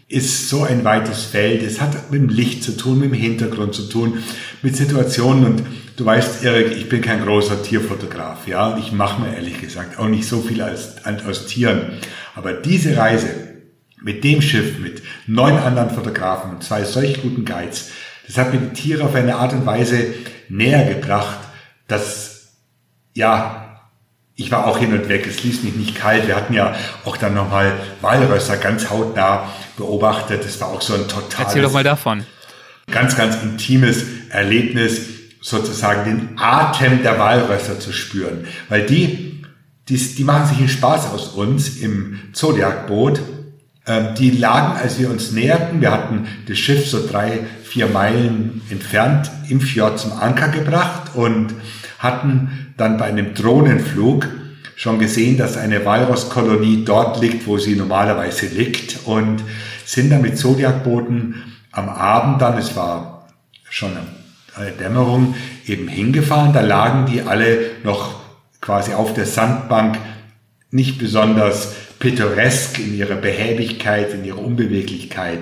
ist so ein weites Feld. Es hat mit dem Licht zu tun, mit dem Hintergrund zu tun, mit Situationen. Und du weißt, Erik, ich bin kein großer Tierfotograf, ja. Ich mache mir ehrlich gesagt auch nicht so viel als, aus Tieren. Aber diese Reise mit dem Schiff, mit neun anderen Fotografen und zwei solch guten Guides, das hat mir die Tiere auf eine Art und Weise näher gebracht, dass, ja, ich war auch hin und weg, es ließ mich nicht kalt. Wir hatten ja auch dann nochmal Walrösser ganz hautnah beobachtet. Das war auch so ein totales... Erzähl doch mal davon. Ganz, ganz intimes Erlebnis, sozusagen den Atem der Walrösser zu spüren. Weil die, die, die machen sich einen Spaß aus uns im Zodiac-Boot. Ähm, die lagen, als wir uns näherten, wir hatten das Schiff so drei, vier Meilen entfernt im Fjord zum Anker gebracht und hatten dann bei einem Drohnenflug schon gesehen, dass eine Walrosskolonie dort liegt, wo sie normalerweise liegt und sind dann mit Zodiacbooten am Abend dann, es war schon eine Dämmerung, eben hingefahren. Da lagen die alle noch quasi auf der Sandbank, nicht besonders pittoresk in ihrer Behäbigkeit, in ihrer Unbeweglichkeit.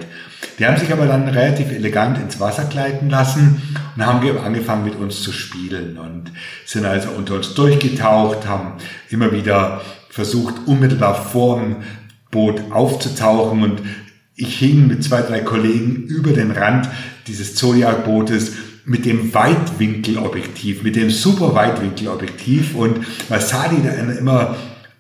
Die haben sich aber dann relativ elegant ins Wasser gleiten lassen und haben angefangen mit uns zu spielen und sind also unter uns durchgetaucht, haben immer wieder versucht, unmittelbar vor dem Boot aufzutauchen und ich hing mit zwei, drei Kollegen über den Rand dieses Zodiac-Bootes mit dem Weitwinkelobjektiv, mit dem super Weitwinkelobjektiv und man sah die dann immer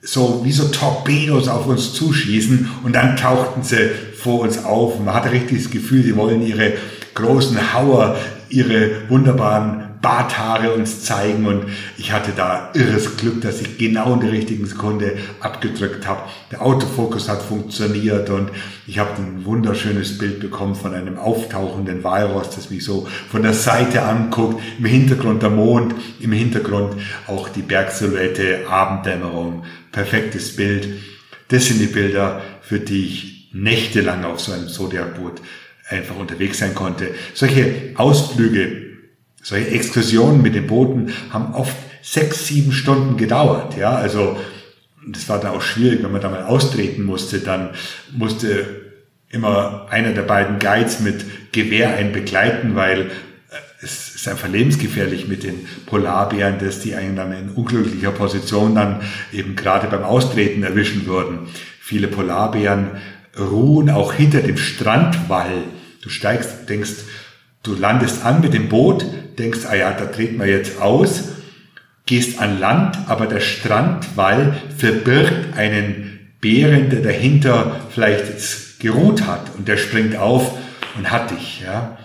so wie so Torpedos auf uns zuschießen und dann tauchten sie vor uns auf. Man hatte richtig das Gefühl, sie wollen ihre großen Hauer, ihre wunderbaren Barthaare uns zeigen und ich hatte da irres Glück, dass ich genau in der richtigen Sekunde abgedrückt habe. Der Autofokus hat funktioniert und ich habe ein wunderschönes Bild bekommen von einem auftauchenden Walross, das mich so von der Seite anguckt. Im Hintergrund der Mond, im Hintergrund auch die Bergsilhouette, Abenddämmerung, perfektes Bild. Das sind die Bilder, für die ich nächtelang auf so einem Zodiac-Boot einfach unterwegs sein konnte. Solche Ausflüge solche Exkursionen mit den Booten haben oft sechs, sieben Stunden gedauert. Ja, also das war dann auch schwierig, wenn man da mal austreten musste, dann musste immer einer der beiden Guides mit Gewehr einen begleiten, weil äh, es ist einfach lebensgefährlich mit den Polarbären, dass die einen dann in unglücklicher Position dann eben gerade beim Austreten erwischen würden. Viele Polarbären ruhen auch hinter dem Strandwall. Du steigst, denkst, Du landest an mit dem Boot, denkst, ah ja, da treten wir jetzt aus, gehst an Land, aber der Strandwall verbirgt einen Bären, der dahinter vielleicht jetzt geruht hat und der springt auf und hat dich. Ja.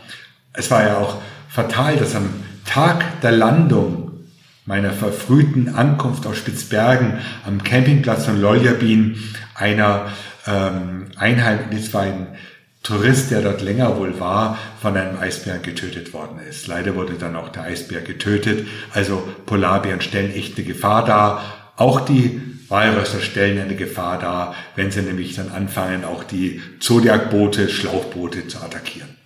Es war ja auch fatal, dass am Tag der Landung meiner verfrühten Ankunft aus Spitzbergen am Campingplatz von Loljabin einer ähm, Einheit, das war ein Tourist, der dort länger wohl war, von einem Eisbär getötet worden ist. Leider wurde dann auch der Eisbär getötet. Also Polarbären stellen echt eine Gefahr dar. Auch die Walrösser stellen eine Gefahr dar, wenn sie nämlich dann anfangen, auch die Zodiac-Boote, Schlauchboote zu attackieren.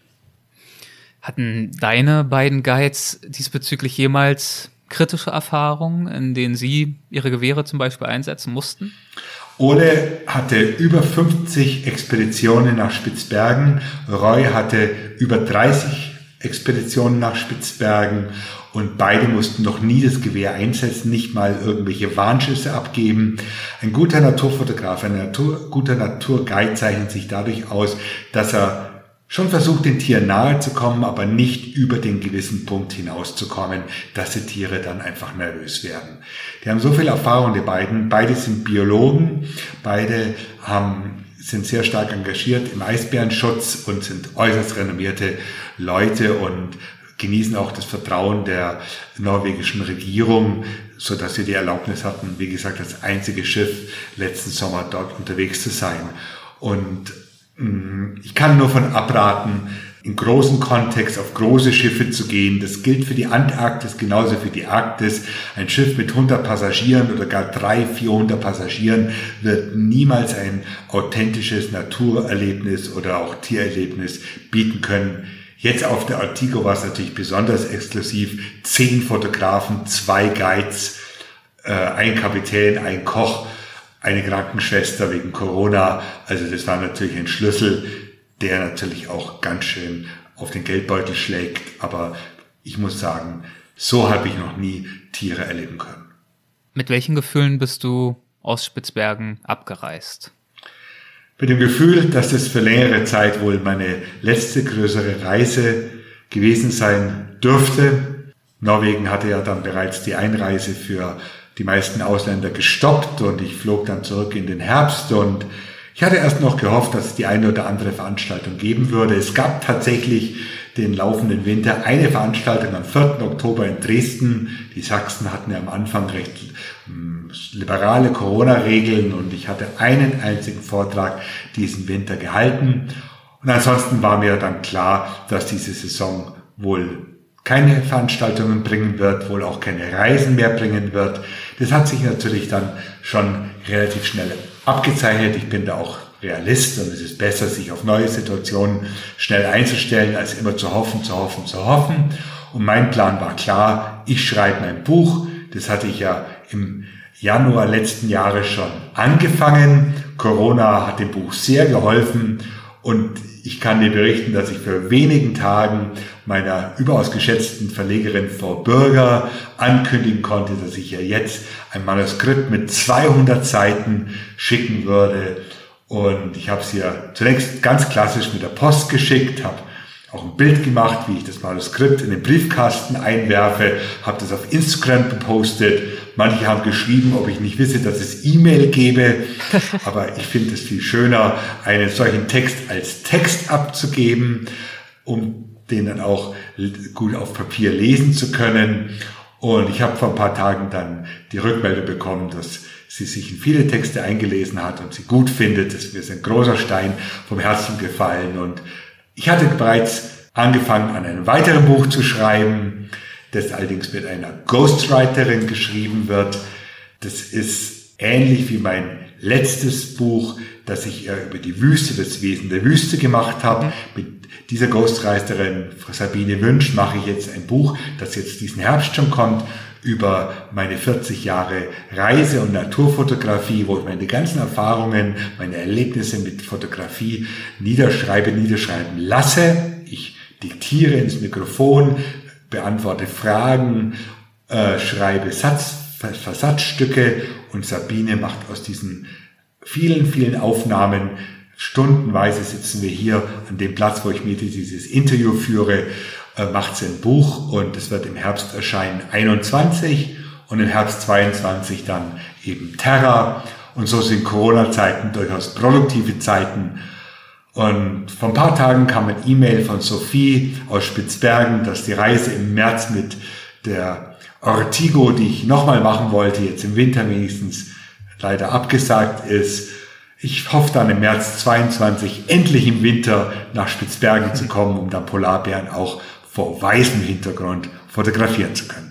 Hatten deine beiden Guides diesbezüglich jemals kritische Erfahrungen, in denen sie ihre Gewehre zum Beispiel einsetzen mussten? Ole hatte über 50 Expeditionen nach Spitzbergen. Roy hatte über 30 Expeditionen nach Spitzbergen und beide mussten noch nie das Gewehr einsetzen, nicht mal irgendwelche Warnschüsse abgeben. Ein guter Naturfotograf, ein Natur, guter Naturguide zeichnet sich dadurch aus, dass er schon versucht, den Tieren nahe zu kommen, aber nicht über den gewissen Punkt hinauszukommen, dass die Tiere dann einfach nervös werden. Die haben so viel Erfahrung, die beiden. Beide sind Biologen, beide haben sind sehr stark engagiert im Eisbärenschutz und sind äußerst renommierte Leute und genießen auch das Vertrauen der norwegischen Regierung, so dass sie die Erlaubnis hatten, wie gesagt, als einziges Schiff letzten Sommer dort unterwegs zu sein. Und ich kann nur von abraten, im großen Kontext auf große Schiffe zu gehen. Das gilt für die Antarktis genauso für die Arktis. Ein Schiff mit 100 Passagieren oder gar 300, 400 Passagieren wird niemals ein authentisches Naturerlebnis oder auch Tiererlebnis bieten können Jetzt auf der Artigo war es natürlich besonders exklusiv. Zehn Fotografen, zwei Guides, äh, ein Kapitän, ein Koch, eine Krankenschwester wegen Corona. Also das war natürlich ein Schlüssel, der natürlich auch ganz schön auf den Geldbeutel schlägt. Aber ich muss sagen, so habe ich noch nie Tiere erleben können. Mit welchen Gefühlen bist du aus Spitzbergen abgereist? mit dem Gefühl, dass das für längere Zeit wohl meine letzte größere Reise gewesen sein dürfte. Norwegen hatte ja dann bereits die Einreise für die meisten Ausländer gestoppt und ich flog dann zurück in den Herbst und ich hatte erst noch gehofft, dass es die eine oder andere Veranstaltung geben würde. Es gab tatsächlich den laufenden Winter eine Veranstaltung am 4. Oktober in Dresden. Die Sachsen hatten ja am Anfang recht hm, liberale Corona-Regeln und ich hatte einen einzigen Vortrag diesen Winter gehalten. Und ansonsten war mir dann klar, dass diese Saison wohl keine Veranstaltungen bringen wird, wohl auch keine Reisen mehr bringen wird. Das hat sich natürlich dann schon relativ schnell abgezeichnet. Ich bin da auch Realist und es ist besser, sich auf neue Situationen schnell einzustellen, als immer zu hoffen, zu hoffen, zu hoffen. Und mein Plan war klar, ich schreibe mein Buch. Das hatte ich ja im Januar letzten Jahres schon angefangen. Corona hat dem Buch sehr geholfen und ich kann dir berichten, dass ich für wenigen Tagen meiner überaus geschätzten Verlegerin Frau Bürger ankündigen konnte, dass ich ja jetzt ein Manuskript mit 200 Seiten schicken würde. Und ich habe es ihr zunächst ganz klassisch mit der Post geschickt, habe auch ein Bild gemacht, wie ich das Manuskript in den Briefkasten einwerfe, habe das auf Instagram gepostet. Manche haben geschrieben, ob ich nicht wisse, dass es E-Mail gäbe, aber ich finde es viel schöner, einen solchen Text als Text abzugeben, um den dann auch gut auf Papier lesen zu können. Und ich habe vor ein paar Tagen dann die Rückmeldung bekommen, dass sie sich in viele Texte eingelesen hat und sie gut findet. Das ist ein großer Stein vom Herzen gefallen. Und ich hatte bereits angefangen, an einem weiteren Buch zu schreiben, das allerdings mit einer Ghostwriterin geschrieben wird. Das ist ähnlich wie mein letztes Buch, das ich über die Wüste, das Wesen der Wüste gemacht habe. Mit dieser Ghostwriterin Sabine Wünsch mache ich jetzt ein Buch, das jetzt diesen Herbst schon kommt, über meine 40 Jahre Reise- und Naturfotografie, wo ich meine ganzen Erfahrungen, meine Erlebnisse mit Fotografie niederschreibe, niederschreiben lasse. Ich diktiere ins Mikrofon, beantworte Fragen, äh, schreibe Satz, Versatzstücke und Sabine macht aus diesen vielen, vielen Aufnahmen Stundenweise sitzen wir hier an dem Platz, wo ich mir dieses Interview führe äh, macht sie ein Buch und es wird im Herbst erscheinen 21 und im Herbst 22 dann eben Terra. Und so sind Corona-Zeiten durchaus produktive Zeiten. Und vor ein paar Tagen kam ein E-Mail von Sophie aus Spitzbergen, dass die Reise im März mit der Ortigo, die ich nochmal machen wollte, jetzt im Winter wenigstens leider abgesagt ist. Ich hoffe dann im März 22 endlich im Winter nach Spitzbergen zu kommen, um dann Polarbären auch vor weißem Hintergrund fotografieren zu können.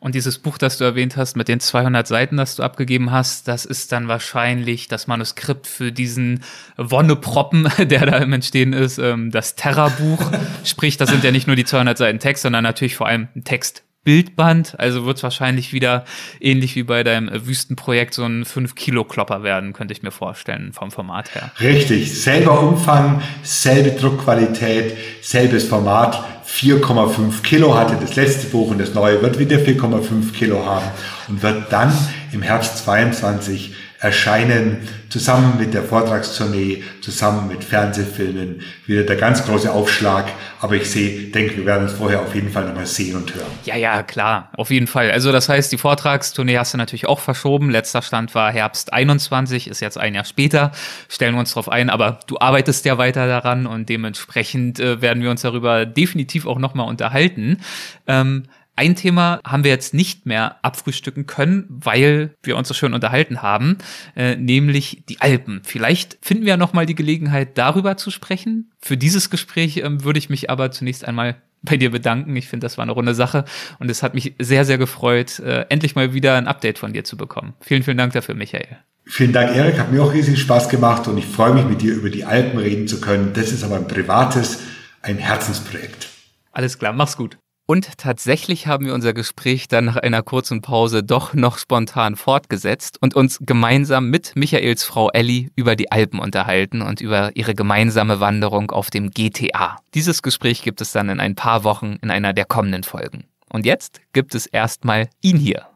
Und dieses Buch, das du erwähnt hast, mit den 200 Seiten, das du abgegeben hast, das ist dann wahrscheinlich das Manuskript für diesen Wonneproppen, der da im Entstehen ist, ähm, das Terra-Buch. Sprich, das sind ja nicht nur die 200 Seiten Text, sondern natürlich vor allem ein Text Bildband. Also wird es wahrscheinlich wieder ähnlich wie bei deinem Wüstenprojekt so ein 5-Kilo-Klopper werden, könnte ich mir vorstellen, vom Format her. Richtig. Selber Umfang, selbe Druckqualität, selbes Format. 4,5 Kilo hatte das letzte Buch und das neue wird wieder 4,5 Kilo haben und wird dann im Herbst 22 erscheinen, zusammen mit der Vortragstournee, zusammen mit Fernsehfilmen, wieder der ganz große Aufschlag. Aber ich sehe, denke, wir werden uns vorher auf jeden Fall nochmal sehen und hören. Ja, ja, klar, auf jeden Fall. Also das heißt, die Vortragstournee hast du natürlich auch verschoben. Letzter Stand war Herbst 21, ist jetzt ein Jahr später. Stellen wir uns drauf ein, aber du arbeitest ja weiter daran und dementsprechend äh, werden wir uns darüber definitiv auch nochmal unterhalten. Ähm, ein Thema haben wir jetzt nicht mehr abfrühstücken können, weil wir uns so schön unterhalten haben, äh, nämlich die Alpen. Vielleicht finden wir ja noch mal die Gelegenheit, darüber zu sprechen. Für dieses Gespräch ähm, würde ich mich aber zunächst einmal bei dir bedanken. Ich finde, das war eine runde Sache und es hat mich sehr, sehr gefreut, äh, endlich mal wieder ein Update von dir zu bekommen. Vielen, vielen Dank dafür, Michael. Vielen Dank, Erik. Hat mir auch riesig Spaß gemacht und ich freue mich, mit dir über die Alpen reden zu können. Das ist aber ein privates, ein Herzensprojekt. Alles klar, mach's gut. Und tatsächlich haben wir unser Gespräch dann nach einer kurzen Pause doch noch spontan fortgesetzt und uns gemeinsam mit Michaels Frau Ellie über die Alpen unterhalten und über ihre gemeinsame Wanderung auf dem GTA. Dieses Gespräch gibt es dann in ein paar Wochen in einer der kommenden Folgen. Und jetzt gibt es erstmal ihn hier.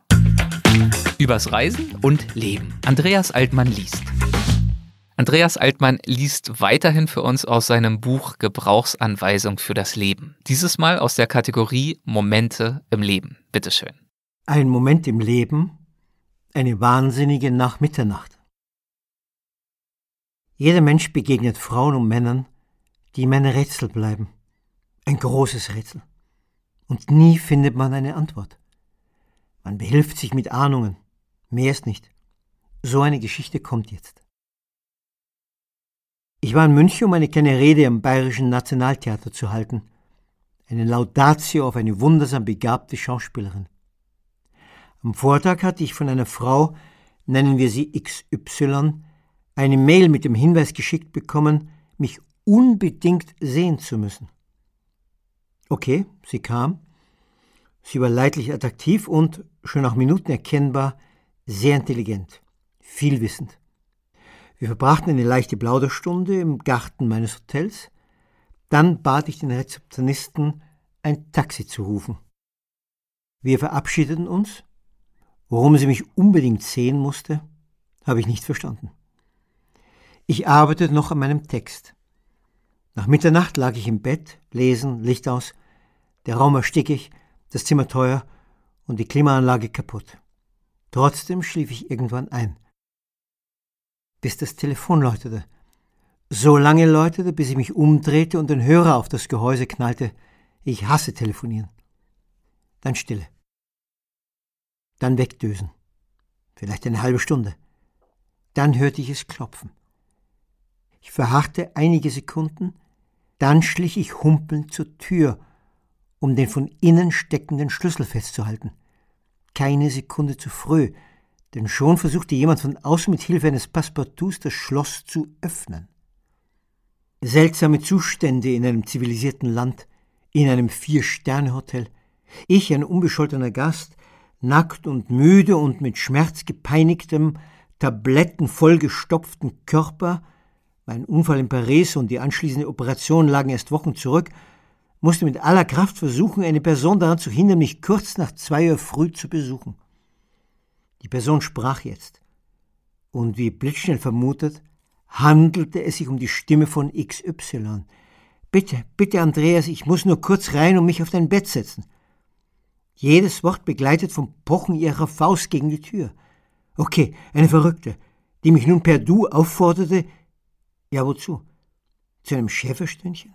Übers Reisen und Leben. Andreas Altmann liest. Andreas Altmann liest weiterhin für uns aus seinem Buch Gebrauchsanweisung für das Leben. Dieses Mal aus der Kategorie Momente im Leben. Bitteschön. Ein Moment im Leben, eine wahnsinnige nach Mitternacht. Jeder Mensch begegnet Frauen und Männern, die ihm ein Rätsel bleiben. Ein großes Rätsel. Und nie findet man eine Antwort. Man behilft sich mit Ahnungen. Mehr ist nicht. So eine Geschichte kommt jetzt. Ich war in München, um eine kleine Rede am Bayerischen Nationaltheater zu halten. Eine Laudatio auf eine wundersam begabte Schauspielerin. Am Vortag hatte ich von einer Frau, nennen wir sie XY, eine Mail mit dem Hinweis geschickt bekommen, mich unbedingt sehen zu müssen. Okay, sie kam. Sie war leidlich attraktiv und, schon nach Minuten erkennbar, sehr intelligent, vielwissend. Wir verbrachten eine leichte Plauderstunde im Garten meines Hotels. Dann bat ich den Rezeptionisten, ein Taxi zu rufen. Wir verabschiedeten uns. Warum sie mich unbedingt sehen musste, habe ich nicht verstanden. Ich arbeitete noch an meinem Text. Nach Mitternacht lag ich im Bett, lesen, Licht aus, der Raum erstickig, das Zimmer teuer und die Klimaanlage kaputt. Trotzdem schlief ich irgendwann ein bis das Telefon läutete. So lange läutete, bis ich mich umdrehte und den Hörer auf das Gehäuse knallte. Ich hasse telefonieren. Dann Stille. Dann wegdösen. Vielleicht eine halbe Stunde. Dann hörte ich es klopfen. Ich verharrte einige Sekunden, dann schlich ich humpelnd zur Tür, um den von innen steckenden Schlüssel festzuhalten. Keine Sekunde zu früh, denn schon versuchte jemand von außen mit Hilfe eines Passepartouts das Schloss zu öffnen. Seltsame Zustände in einem zivilisierten Land, in einem Vier-Sterne-Hotel. Ich, ein unbescholtener Gast, nackt und müde und mit Schmerz gepeinigtem, Tabletten vollgestopften Körper, mein Unfall in Paris und die anschließende Operation lagen erst Wochen zurück, musste mit aller Kraft versuchen, eine Person daran zu hindern, mich kurz nach zwei Uhr früh zu besuchen. Die Person sprach jetzt. Und wie blitzschnell vermutet, handelte es sich um die Stimme von XY. Bitte, bitte, Andreas, ich muss nur kurz rein und mich auf dein Bett setzen. Jedes Wort begleitet vom Pochen ihrer Faust gegen die Tür. Okay, eine Verrückte, die mich nun per Du aufforderte. Ja, wozu? Zu einem Schäferstündchen?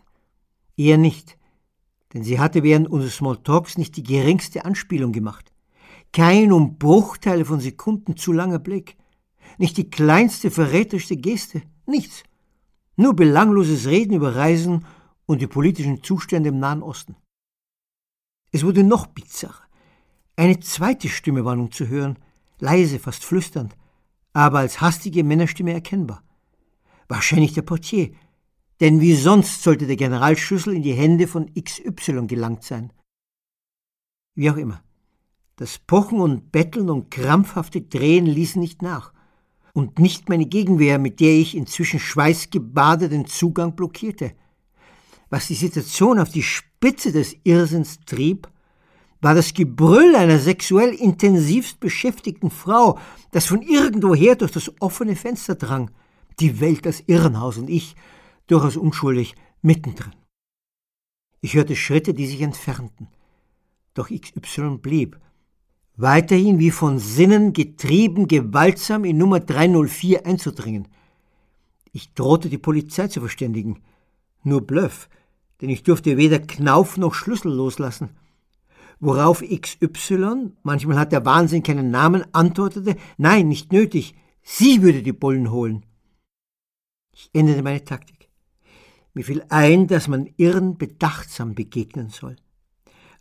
Eher nicht, denn sie hatte während unseres Smalltalks nicht die geringste Anspielung gemacht. Kein um Bruchteile von Sekunden zu langer Blick. Nicht die kleinste verräterischste Geste. Nichts. Nur belangloses Reden über Reisen und die politischen Zustände im Nahen Osten. Es wurde noch bizarrer. Eine zweite Stimme war nun zu hören, leise, fast flüsternd, aber als hastige Männerstimme erkennbar. Wahrscheinlich der Portier, denn wie sonst sollte der Generalschlüssel in die Hände von XY gelangt sein. Wie auch immer. Das Pochen und Betteln und krampfhafte Drehen ließen nicht nach. Und nicht meine Gegenwehr, mit der ich inzwischen schweißgebadet den Zugang blockierte. Was die Situation auf die Spitze des Irrsinns trieb, war das Gebrüll einer sexuell intensivst beschäftigten Frau, das von irgendwoher durch das offene Fenster drang. Die Welt als Irrenhaus und ich, durchaus unschuldig, mittendrin. Ich hörte Schritte, die sich entfernten. Doch XY blieb, weiterhin wie von Sinnen getrieben, gewaltsam in Nummer 304 einzudringen. Ich drohte die Polizei zu verständigen. Nur Bluff, denn ich durfte weder Knauf noch Schlüssel loslassen. Worauf XY, manchmal hat der Wahnsinn keinen Namen, antwortete, nein, nicht nötig, sie würde die Bullen holen. Ich änderte meine Taktik. Mir fiel ein, dass man Irren bedachtsam begegnen soll.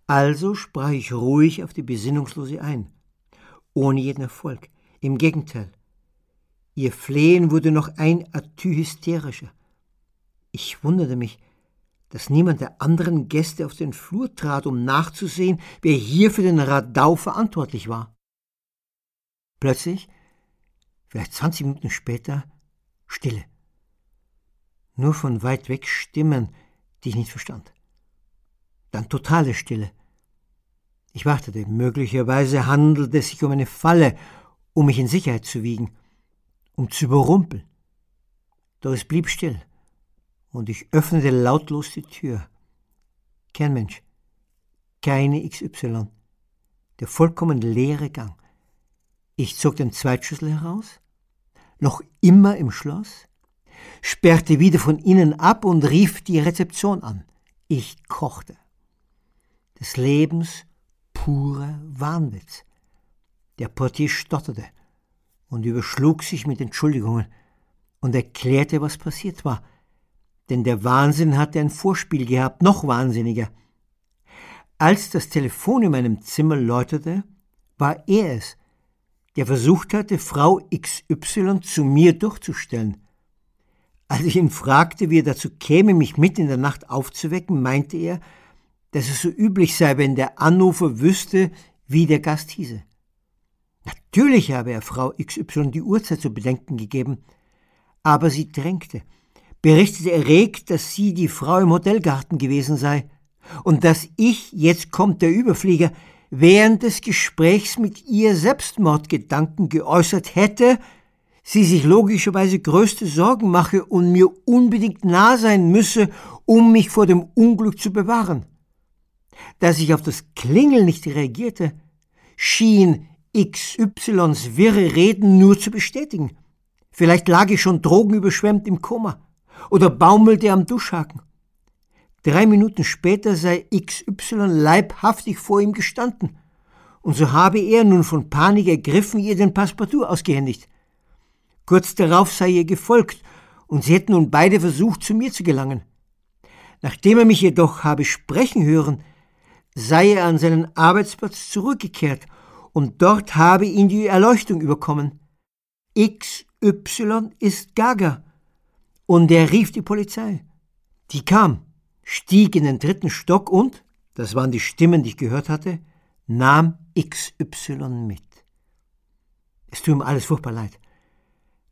Also sprach ich ruhig auf die Besinnungslose ein, ohne jeden Erfolg. Im Gegenteil, ihr Flehen wurde noch ein Atü hysterischer. Ich wunderte mich, dass niemand der anderen Gäste auf den Flur trat, um nachzusehen, wer hier für den Radau verantwortlich war. Plötzlich, vielleicht zwanzig Minuten später, Stille nur von weit weg Stimmen, die ich nicht verstand. Dann totale Stille. Ich wartete, möglicherweise handelte es sich um eine Falle, um mich in Sicherheit zu wiegen, um zu überrumpeln. Doch es blieb still, und ich öffnete lautlos die Tür. Kein Mensch, keine XY, der vollkommen leere Gang. Ich zog den Zweitschlüssel heraus, noch immer im Schloss, sperrte wieder von innen ab und rief die Rezeption an. Ich kochte. Des Lebens purer Wahnwitz. Der Portier stotterte und überschlug sich mit Entschuldigungen und erklärte, was passiert war. Denn der Wahnsinn hatte ein Vorspiel gehabt, noch wahnsinniger. Als das Telefon in meinem Zimmer läutete, war er es, der versucht hatte, Frau XY zu mir durchzustellen. Als ich ihn fragte, wie er dazu käme, mich mitten in der Nacht aufzuwecken, meinte er, dass es so üblich sei, wenn der Anrufer wüsste, wie der Gast hieße. Natürlich habe er Frau XY die Uhrzeit zu bedenken gegeben, aber sie drängte, berichtete erregt, dass sie die Frau im Hotelgarten gewesen sei und dass ich, jetzt kommt der Überflieger, während des Gesprächs mit ihr Selbstmordgedanken geäußert hätte, sie sich logischerweise größte Sorgen mache und mir unbedingt nah sein müsse, um mich vor dem Unglück zu bewahren. Dass ich auf das Klingeln nicht reagierte, schien XYs wirre Reden nur zu bestätigen. Vielleicht lag ich schon drogenüberschwemmt im Koma oder baumelte am Duschhaken. Drei Minuten später sei XY leibhaftig vor ihm gestanden, und so habe er nun von Panik ergriffen ihr den Passepartout ausgehändigt. Kurz darauf sei ihr gefolgt, und sie hätten nun beide versucht, zu mir zu gelangen. Nachdem er mich jedoch habe sprechen hören, sei er an seinen Arbeitsplatz zurückgekehrt, und dort habe ihn die Erleuchtung überkommen. XY ist Gaga. Und er rief die Polizei. Die kam, stieg in den dritten Stock und, das waren die Stimmen, die ich gehört hatte, nahm XY mit. Es tut ihm alles furchtbar leid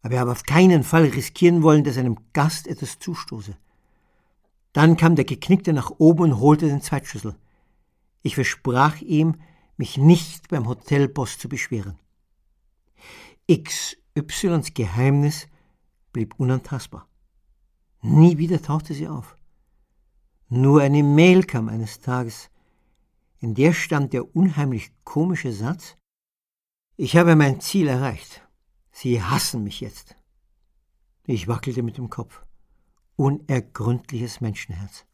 aber er habe auf keinen Fall riskieren wollen, dass einem Gast etwas zustoße. Dann kam der Geknickte nach oben und holte den Zweitschlüssel. Ich versprach ihm, mich nicht beim Hotelboss zu beschweren. XYs Geheimnis blieb unantastbar. Nie wieder tauchte sie auf. Nur eine Mail kam eines Tages. In der stand der unheimlich komische Satz Ich habe mein Ziel erreicht. Sie hassen mich jetzt. Ich wackelte mit dem Kopf. Unergründliches Menschenherz.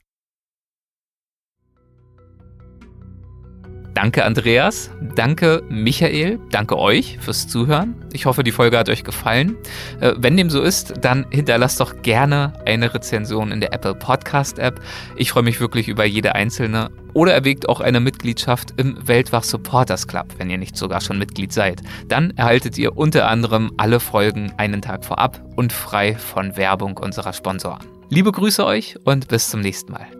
Danke Andreas, danke Michael, danke euch fürs Zuhören. Ich hoffe, die Folge hat euch gefallen. Äh, wenn dem so ist, dann hinterlasst doch gerne eine Rezension in der Apple Podcast App. Ich freue mich wirklich über jede einzelne. Oder erwägt auch eine Mitgliedschaft im Weltwach Supporters Club, wenn ihr nicht sogar schon Mitglied seid. Dann erhaltet ihr unter anderem alle Folgen einen Tag vorab und frei von Werbung unserer Sponsoren. Liebe Grüße euch und bis zum nächsten Mal.